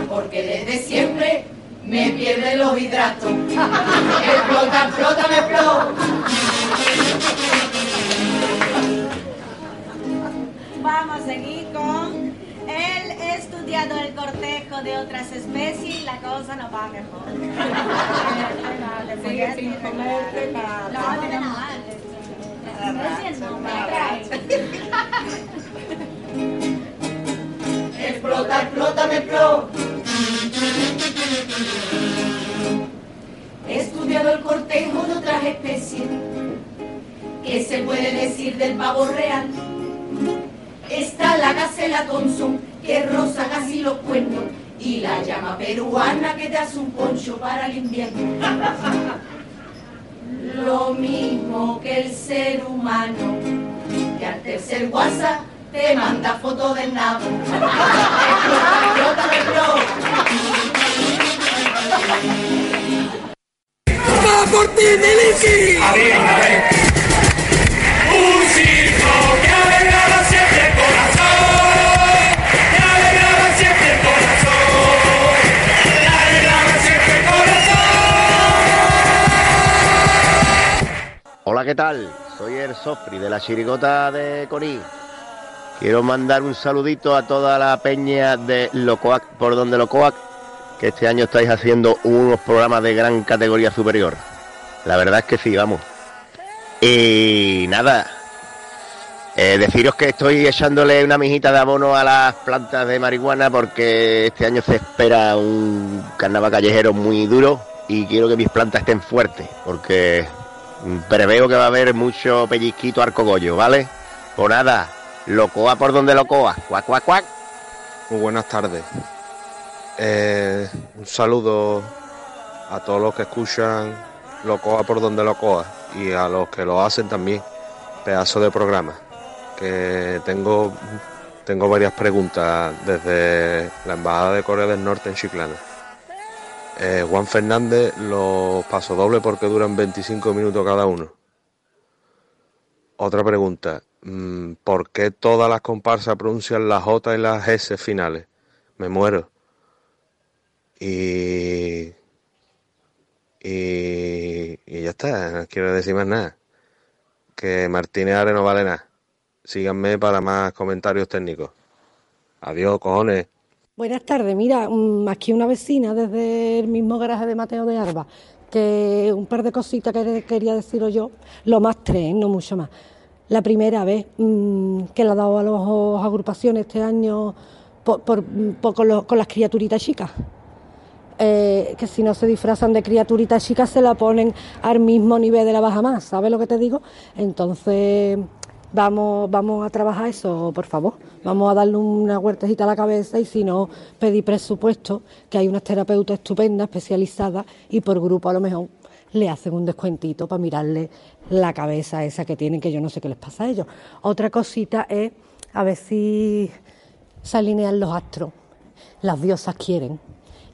porque desde siempre me pierde los hidratos. Explota, explota, me explota. Vamos a seguir con el estudiado el cortejo de otras especies y la cosa no va mejor. Sigue sin comerte nada. No. Especies no, me atrae. Explota, explota, me explota. He estudiado el cortejo de otras especies. ¿Qué se puede decir del pavo real? Está la gacela Thompson, que roza casi los cuernos, y la llama peruana que te hace un poncho para el invierno. Lo mismo que el ser humano, que al tercer WhatsApp te manda fotos del nabo. ¡Va por ti, Miliki! A. Un circo que alegraba siempre el corazón. Que alegraba siempre el corazón. Que alegraba siempre el corazón. Hola, ¿qué tal? Soy el Sofri de la Chirigota de Corí. Quiero mandar un saludito a toda la peña de Locoac, por donde Locoac, que este año estáis haciendo unos programas de gran categoría superior. La verdad es que sí, vamos. Y nada, eh, deciros que estoy echándole una mijita de abono a las plantas de marihuana porque este año se espera un carnaval callejero muy duro y quiero que mis plantas estén fuertes porque preveo que va a haber mucho pellizquito arcogollo, ¿vale? Pues nada, locoa por donde locoa, cuac, cuac, cuac. Muy buenas tardes. Eh, un saludo a todos los que escuchan lo coja por donde lo coja y a los que lo hacen también. Pedazo de programa. Que tengo, tengo varias preguntas desde la Embajada de Corea del Norte en Chiclana. Eh, Juan Fernández, los paso doble porque duran 25 minutos cada uno. Otra pregunta. mm, ¿Por qué todas las comparsas pronuncian las J y las S finales? Me muero. Y, y, y ya está, no quiero decir más nada. Que Martínez Are no vale nada. Síganme para más comentarios técnicos. Adiós, cojones. Buenas tardes, mira, mm, aquí una vecina desde el mismo garaje de Mateo de Arba, que un par de cositas que quería deciros yo, lo más tres, no mucho más. La primera vez mm, que le ha dado a las agrupaciones este año por, los- con las criaturitas chicas. Eh, que si no se disfrazan de criaturitas chicas se la ponen al mismo nivel de la baja más, ¿sabes lo que te digo? Entonces vamos, vamos a trabajar eso, por favor. Vamos a darle una huertecita a la cabeza y si no, pedir presupuesto, que hay unas terapeutas estupendas, especializadas, y por grupo a lo mejor le hacen un descuentito para mirarle la cabeza esa que tienen, que yo no sé qué les pasa a ellos. Otra cosita es a ver si se alinean los astros. Las diosas quieren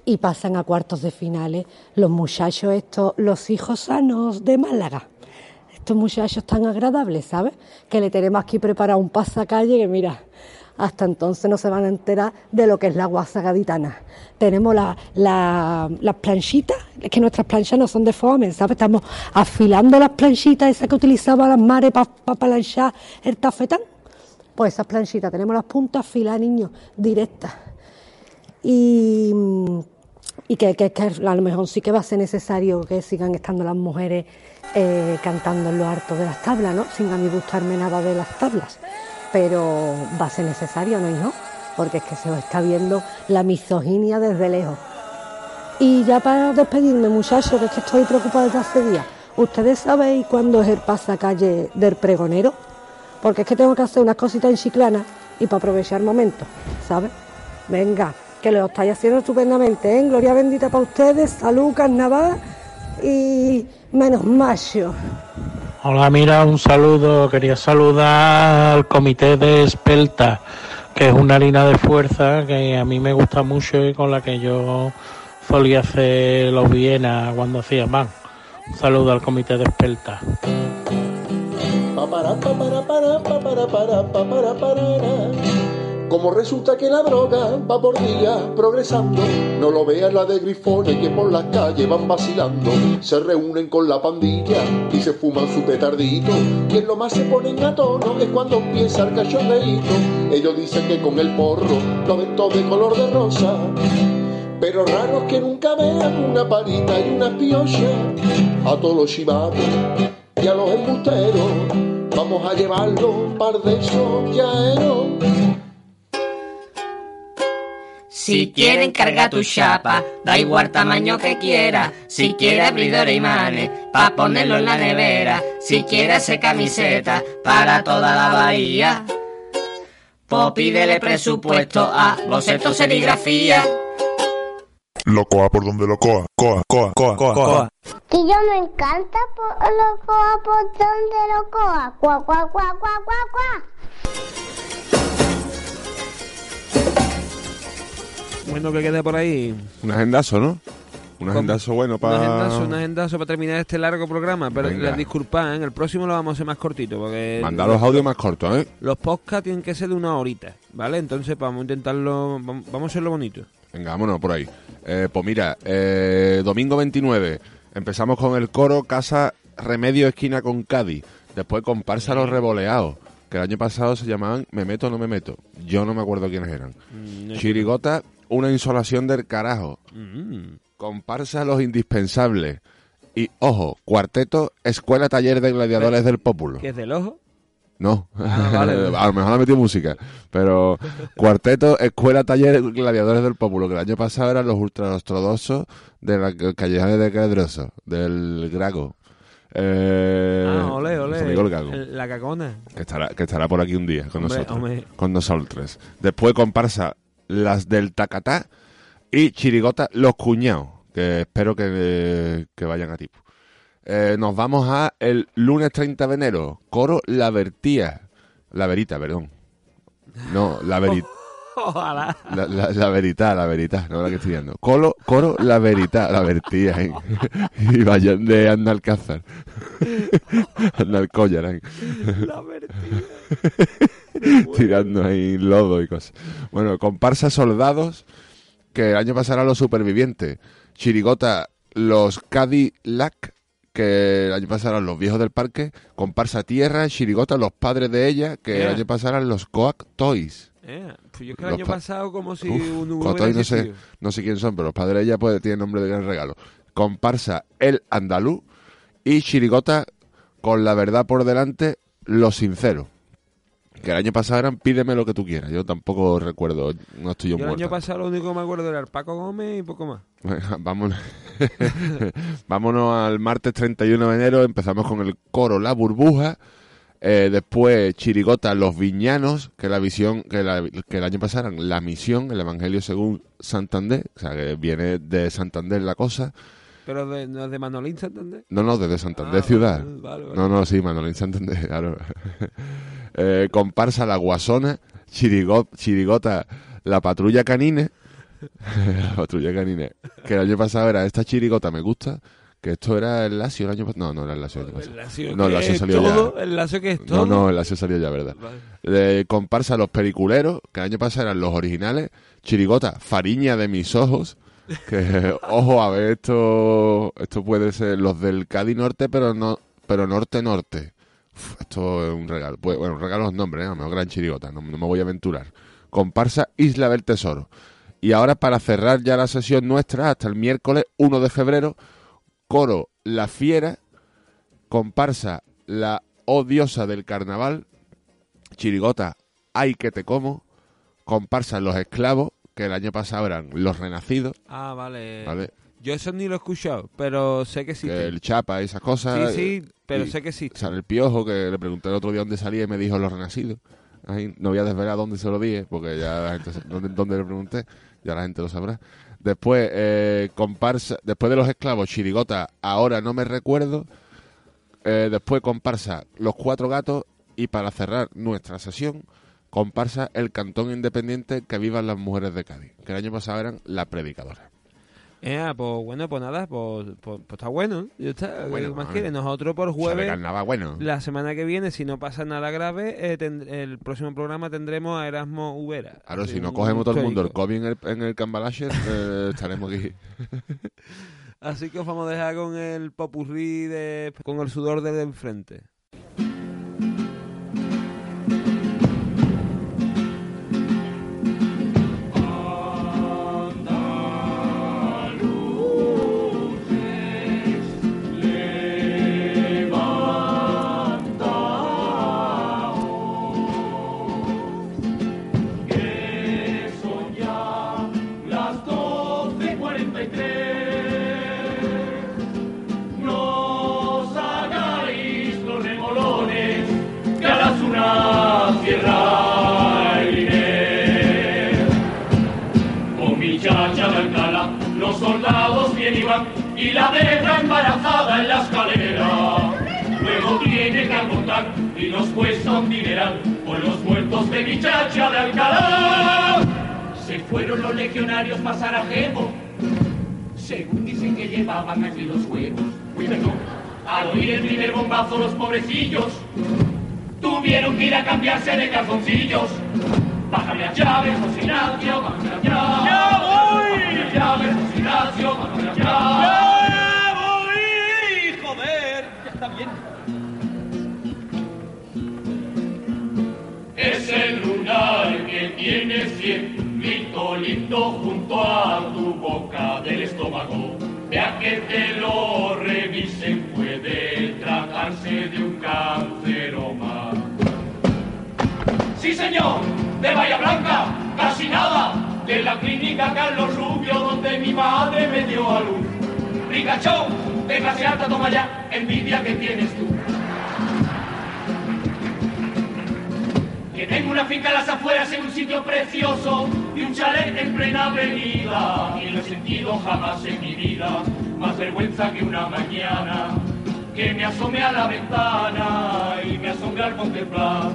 y pasan a cuartos de finales los muchachos estos, los hijos sanos de Málaga. Estos muchachos tan agradables, ¿sabes? Que le tenemos aquí preparado un pasacalle que mira, hasta entonces no se van a enterar de lo que es la guasa gaditana. Tenemos la- la- las planchitas, es que nuestras planchas no son de foame, ¿sabes? Estamos afilando las planchitas esas que utilizaban las mares para planchar el tafetán. Pues esas planchitas, tenemos las puntas afiladas, niños, directas. Y, y que, que- que a lo mejor sí que va a ser necesario que sigan estando las mujeres eh, cantando en lo harto de las tablas, ¿no? Sin a mí gustarme nada de las tablas. Pero va a ser necesario, ¿no, hijo? Porque es que se os está viendo la misoginia desde lejos. Y ya para despedirme, muchachos, que es que estoy preocupada desde hace días. ¿Ustedes sabéis cuándo es el pasacalle del pregonero? Porque es que tengo que hacer unas cositas en Chiclana y para aprovechar el momento, ¿sabes? Venga, que lo estáis haciendo estupendamente, ¿eh? Gloria bendita para ustedes, salud, carnaval y menos macho. Hola, mira, un saludo. Quería saludar al comité de Espelta, que es una harina de fuerza que a mí me gusta mucho y con la que yo solía hacer los Viena cuando hacía man. Un saludo al comité de Espelta. Como resulta que la droga va por día progresando, no lo veas la de grifones que por las calles van vacilando, se reúnen con la pandilla y se fuman su petardito, y en lo más se ponen a tono es cuando empieza el cachondeíto. Ellos dicen que con el porro lo ven todo de color de rosa, pero raro es que nunca vean una palita y una piocha a todos los chivatos y a los embusteros. Vamos a llevarlo un par de esos yaeros. Si quieren cargar tu chapa, da igual tamaño que quiera. Si quiere abridor e imanes, pa' ponerlo en la nevera. Si quiere hacer camiseta para toda la bahía. Pues pídele presupuesto a bocetos serigrafía. Lo coja por donde lo coja. Coja, coja, coja, coja, coja. Que yo me encanta por lo coa por donde lo coa. Cuá, cuá, cuá, cuá, cuá, cuá. Bueno, que quede por ahí. Un agendazo, ¿no? Un agendazo bueno Un para... agendazo, un agendazo para terminar este largo programa. Pero Venga. ¿eh? en el próximo lo vamos a hacer más cortito. Porque Mandar los audios más cortos, ¿eh? Los podcasts tienen que ser de una horita, ¿vale? Entonces vamos a intentarlo, vam- vamos a hacerlo bonito. Venga, vámonos por ahí. Eh, pues mira, eh, domingo 29 empezamos con el coro Casa Remedio Esquina con Cádiz. Después comparsa Los Revoleados, que el año pasado se llamaban Me Meto o No Me Meto. Yo no me acuerdo quiénes eran. Mm, no. Chirigota, Una Insolación del Carajo. Mm. Comparsa Los Indispensables. Y, ojo, cuarteto Escuela Taller de Gladiadores del Pópulo. ¿Qué es del ojo? No, Ah, vale. a lo mejor ha metido música, pero cuarteto, escuela, taller, gladiadores del pueblo, que el año pasado eran los ultraortodoxos de la callejones de Cadroso, del Grago. Eh, ah, ole, ole. El- La cagona. que estará, que estará por aquí un día con Hombre, nosotros, hombre. con nosotros. Después comparsa las del Tacatá y Chirigota Los Cuñados, que espero que, que vayan a tipo. Eh, nos vamos a el lunes 30 de enero, coro La Vertía, La Verita, perdón. No, La Verita. Ojalá. La, la, la verità, la verità, no la que estoy viendo. Colo, coro, la verità, la vertía. ¿eh? y vayan de Andalcázar. Andalcollar. ¿eh? La vertía. Tirando ahí lodo y cosas. Bueno, comparsa soldados, que el año pasado eran los supervivientes. Chirigota, los Cadillac, que el año pasado eran los viejos del parque. Comparsa tierra, Chirigota, los padres de ella, que el año pasado eran los Coac Toys. Eh, pues yo que el Los año pa- pasado como si Uf, un Cotoy no sé, no sé quién son, pero los padres de ella pues, tienen nombre de gran regalo. Comparsa El Andaluz y Chirigota con la verdad por delante, Los Sinceros. Que el año pasado eran Pídeme lo que tú quieras. Yo tampoco recuerdo, no estoy yo Yo el año pasado lo único que me acuerdo era el Paco Gómez y poco más. Vámonos al martes 31 de enero. Empezamos con el coro La Burbuja. Eh, después Chirigota Los Viñanos, que la visión que, la- que el año pasado eran La Misión, el Evangelio según Santander. O sea, que viene de Santander la cosa. Pero de, no es de Manolín Santander. No, no, desde Santander Ah, ciudad. vale, vale, vale. No, no, sí, Manolín Santander, claro. Eh, comparsa La Guasona, Chirigo- Chirigota La Patrulla Canine. la Patrulla Canine. Que el año pasado era esta chirigota me gusta. Que esto era el Lazio el año pasado. No, no era el Lazio el año pasado. El Lazio no, el Lazio salió todo, ya. el Lazio que es No, todo. no, el Lazio salió ya, ¿verdad? Eh, comparsa Los Periculeros, que el año pasado eran los originales. Chirigota Fariña de mis ojos. Que, ojo, a ver, esto, esto puede ser los del Cádiz Norte, pero no, pero norte-norte. Esto es un regalo. Pues, bueno, un regalo los nombres, ¿eh? a lo mejor gran chirigota, no, no me voy a aventurar. Comparsa Isla del Tesoro. Y ahora, para cerrar ya la sesión nuestra, hasta el miércoles 1 de febrero, coro La Fiera, comparsa La Odiosa del Carnaval, chirigota Ay que te como, comparsa Los Esclavos, que el año pasado eran Los Renacidos, Ah, vale. ¿vale? Yo eso ni lo he escuchado, pero sé que que el Chapa y esas cosas. Sí, sí, pero sé que sí. Sale el Piojo, que le pregunté el otro día dónde salía y me dijo Los Renacidos. No voy a desvelar dónde se lo dije, porque ya la gente, dónde le pregunté, ya la gente lo sabrá. Después, eh, comparsa, después de Los Esclavos, Chirigota, ahora no me recuerdo. Eh, después, comparsa Los Cuatro Gatos. Y para cerrar nuestra sesión, comparsa El Cantón Independiente que vivan las mujeres de Cádiz, que el año pasado eran La Predicadora. Eh, ah, pues bueno, pues nada, pues, pues, pues está bueno. Está. Bueno, ¿Qué más a ver. quieres? Nosotros por jueves, bueno. la semana que viene, si no pasa nada grave, eh, ten- el próximo programa tendremos a Erasmo Ubera. Claro, si no cogemos todo el mundo el. COVID en el, en el Cambalache, eh, estaremos aquí. Así que os vamos a dejar con el popurrí de, con el sudor del enfrente. La deja embarazada en la escalera. Luego tiene que agotar y nos cuesta un dineral por los muertos de mi chacha de Alcalá. Se fueron los legionarios más Sarajevo, según dicen que llevaban aquí los huevos. Uy, perdón. Al oír el primer bombazo los pobrecillos tuvieron que ir a cambiarse de calzoncillos. Bájame a llaves, José Ignacio, bájame llaves. ¡Ya voy! Bájame a llaves, José Ignacio, bájame a llaves. Tienes cientrito lindo junto a tu boca del estómago. Vea que te lo revisen, puede tratarse de un canceroma. Sí, señor, de Bahía Blanca, casi nada, de la clínica Carlos Rubio, donde mi madre me dio a luz. Ricachón, de clase alta, toma ya, envidia que tienes tú. Que tengo una finca a las afueras en un sitio precioso y un chalet en plena avenida. Y no he sentido jamás en mi vida más vergüenza que una mañana que me asomé a la ventana y me asombré al contemplar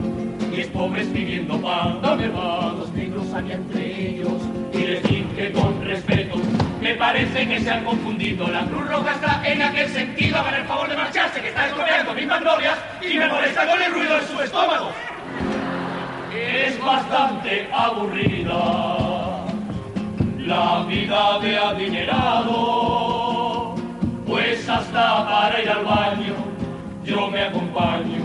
mis pobres pidiendo pan. Dame más, los negros había entre ellos y les dije con respeto. Me parece que se han confundido. La Cruz Roja está en aquel sentido. Hagan el favor de marcharse, que está estropeando mis magnolias y me molesta con el ruido de su estómago. Es bastante aburrida la vida de adinerado, pues hasta para ir al baño yo me acompaño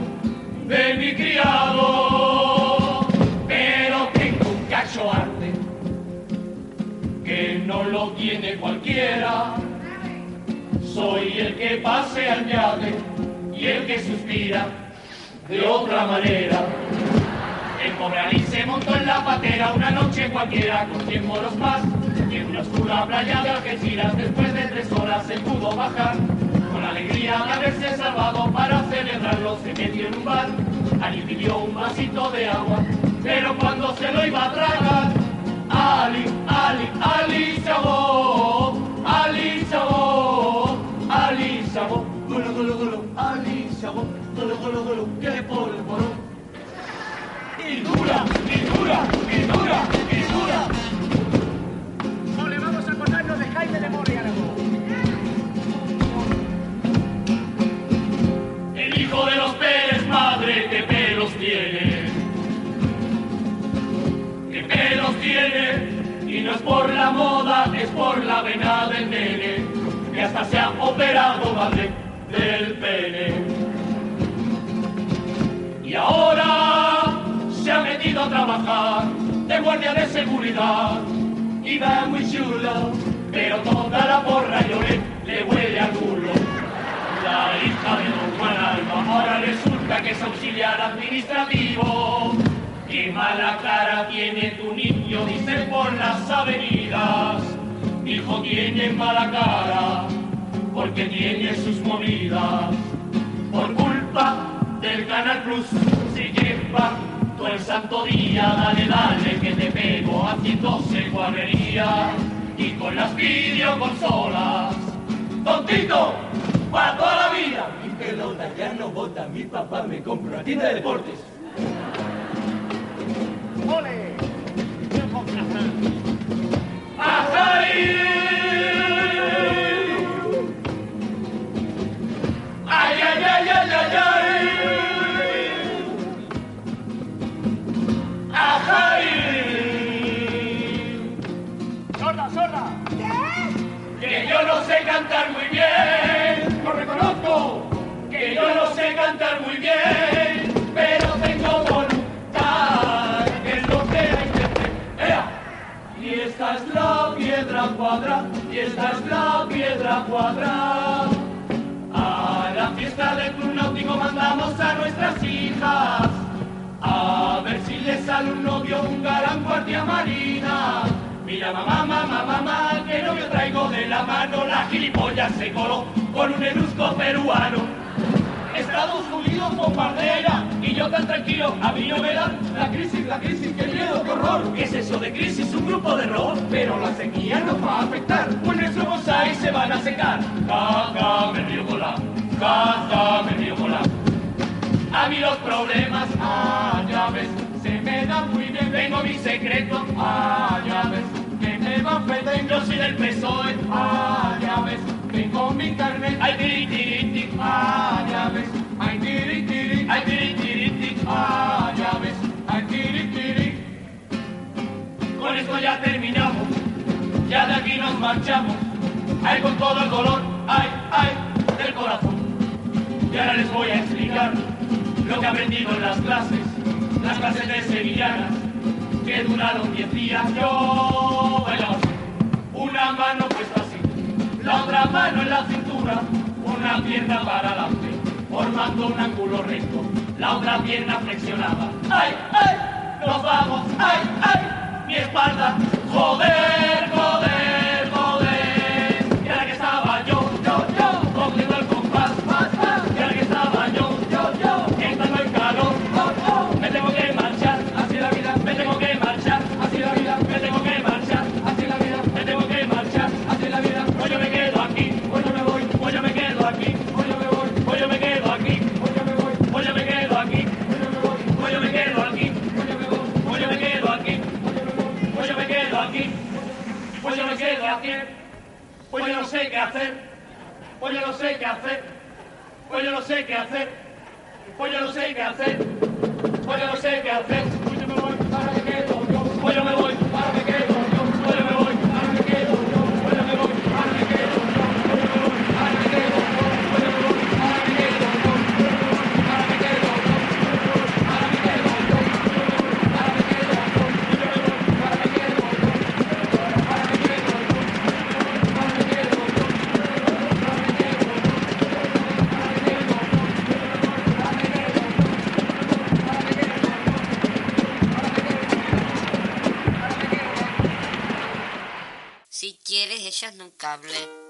de mi criado, pero tengo un cacho arte que no lo tiene cualquiera. Soy el que pasea el viaje y el que suspira de otra manera. El pobre Ali se montó en la patera una noche cualquiera con cien moros más. Y en una oscura playa de Algeciras, después de tres horas se pudo bajar. Con alegría de haberse salvado para celebrarlo, se metió en un bar. Ali pidió un vasito de agua, pero cuando se lo iba a tragar, Ali, Ali, Ali se ahogó, Ali se ahogó, Ali se ahogó, golo, golo, golo, Ali se ahogó, golo, golo, golo, que polvorón dura, y dura, y dura. Ole, vamos a acordarnos de Jaime de Moriargo. El hijo de los Pérez, madre, qué pelos tiene. Qué pelos tiene. Y no es por la moda, es por la vena del nene. Que hasta se ha operado, madre, del pene. Y ahora metido a trabajar de guardia de seguridad. Va muy chulo, pero toda la porra lloré, le huele a culo. La hija de Don Juan Alba ahora resulta que es auxiliar administrativo. Qué mala cara tiene tu niño, dice por las avenidas. Hijo tiene mala cara, porque tiene sus movidas. Por culpa del Canal Plus, se lleva todo el santo día. Dale, dale, que te pego haciéndose guarrería. Y con las videoconsolas, tontito, para toda la vida. Mi pelota ya no bota, mi papá me compra una tienda de deportes. ¡Ole! ¡Ay, ay, ay, ay, ay, ay! ¡Sorda, sorda! Que yo no sé cantar muy bien, lo reconozco. Que yo no sé cantar muy bien, pero tengo voluntad, que lo que hay que hacer. Y esta es la piedra cuadrada, y esta es la piedra cuadrada. A la fiesta del club náutico mandamos a nuestras hijas. A ver si le sale un novio, un galán guardia marina. Mira mamá, mamá, mamá, que novio traigo de la mano. La gilipollas se coló con un erusco peruano. Estados Unidos bombardea y yo tan tranquilo, a mí no me da la crisis, la crisis, qué miedo, qué horror. ¿Qué es eso de crisis? Un grupo de error, pero la sequía nos va a afectar, pues nuestros bonsai se van a secar. Caca, me río con la, caca, me río con la. A mí los problemas, ah, ya ves, se me dan muy bien. Tengo mi secreto, ah, ya ves, que me va a. Yo soy del PSOE, ah, ya ves, tengo mi carnet. Ay, tiri, tiri, tiri, ah, ya ves, ay, tiri, tiri, ay, tiri, tiri, tiri, ah, ya ves, ay, tiri, tiri. Con esto ya terminamos, ya de aquí nos marchamos. Ay, con todo el dolor, ay, ay, del corazón. Y ahora les voy a explicar que aprendido en las clases, las clases de sevillanas, que duraron diez días. Yo bailaba una mano puesta así, la otra mano en la cintura, una pierna para adelante, formando un ángulo recto, la otra pierna flexionada. ¡Ay, ay! ¡Nos vamos! ¡Ay, ay! Mi espalda, joder, joder. Las 10, pues yo no sé qué hacer, pues yo no sé qué hacer, pues yo no sé qué hacer, pues yo no sé qué hacer, pues yo no sé qué hacer, pues yo me voy, para que quedo yo, pues yo me voy,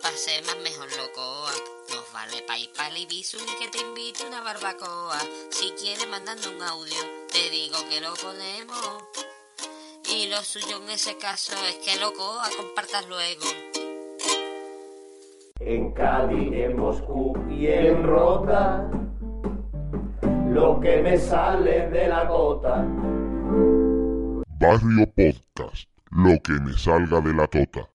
pase más mejor locoa. Nos vale pa' ir pa'l Ibizu y que te invite una barbacoa. Si quieres mandando un audio, te digo que lo ponemos. Y lo suyo en ese caso es que locoa compartas luego. En Cádiz, en Moscú y en Rota, lo que me sale de la gota. Barrio Podcast. Lo que me salga de la tota.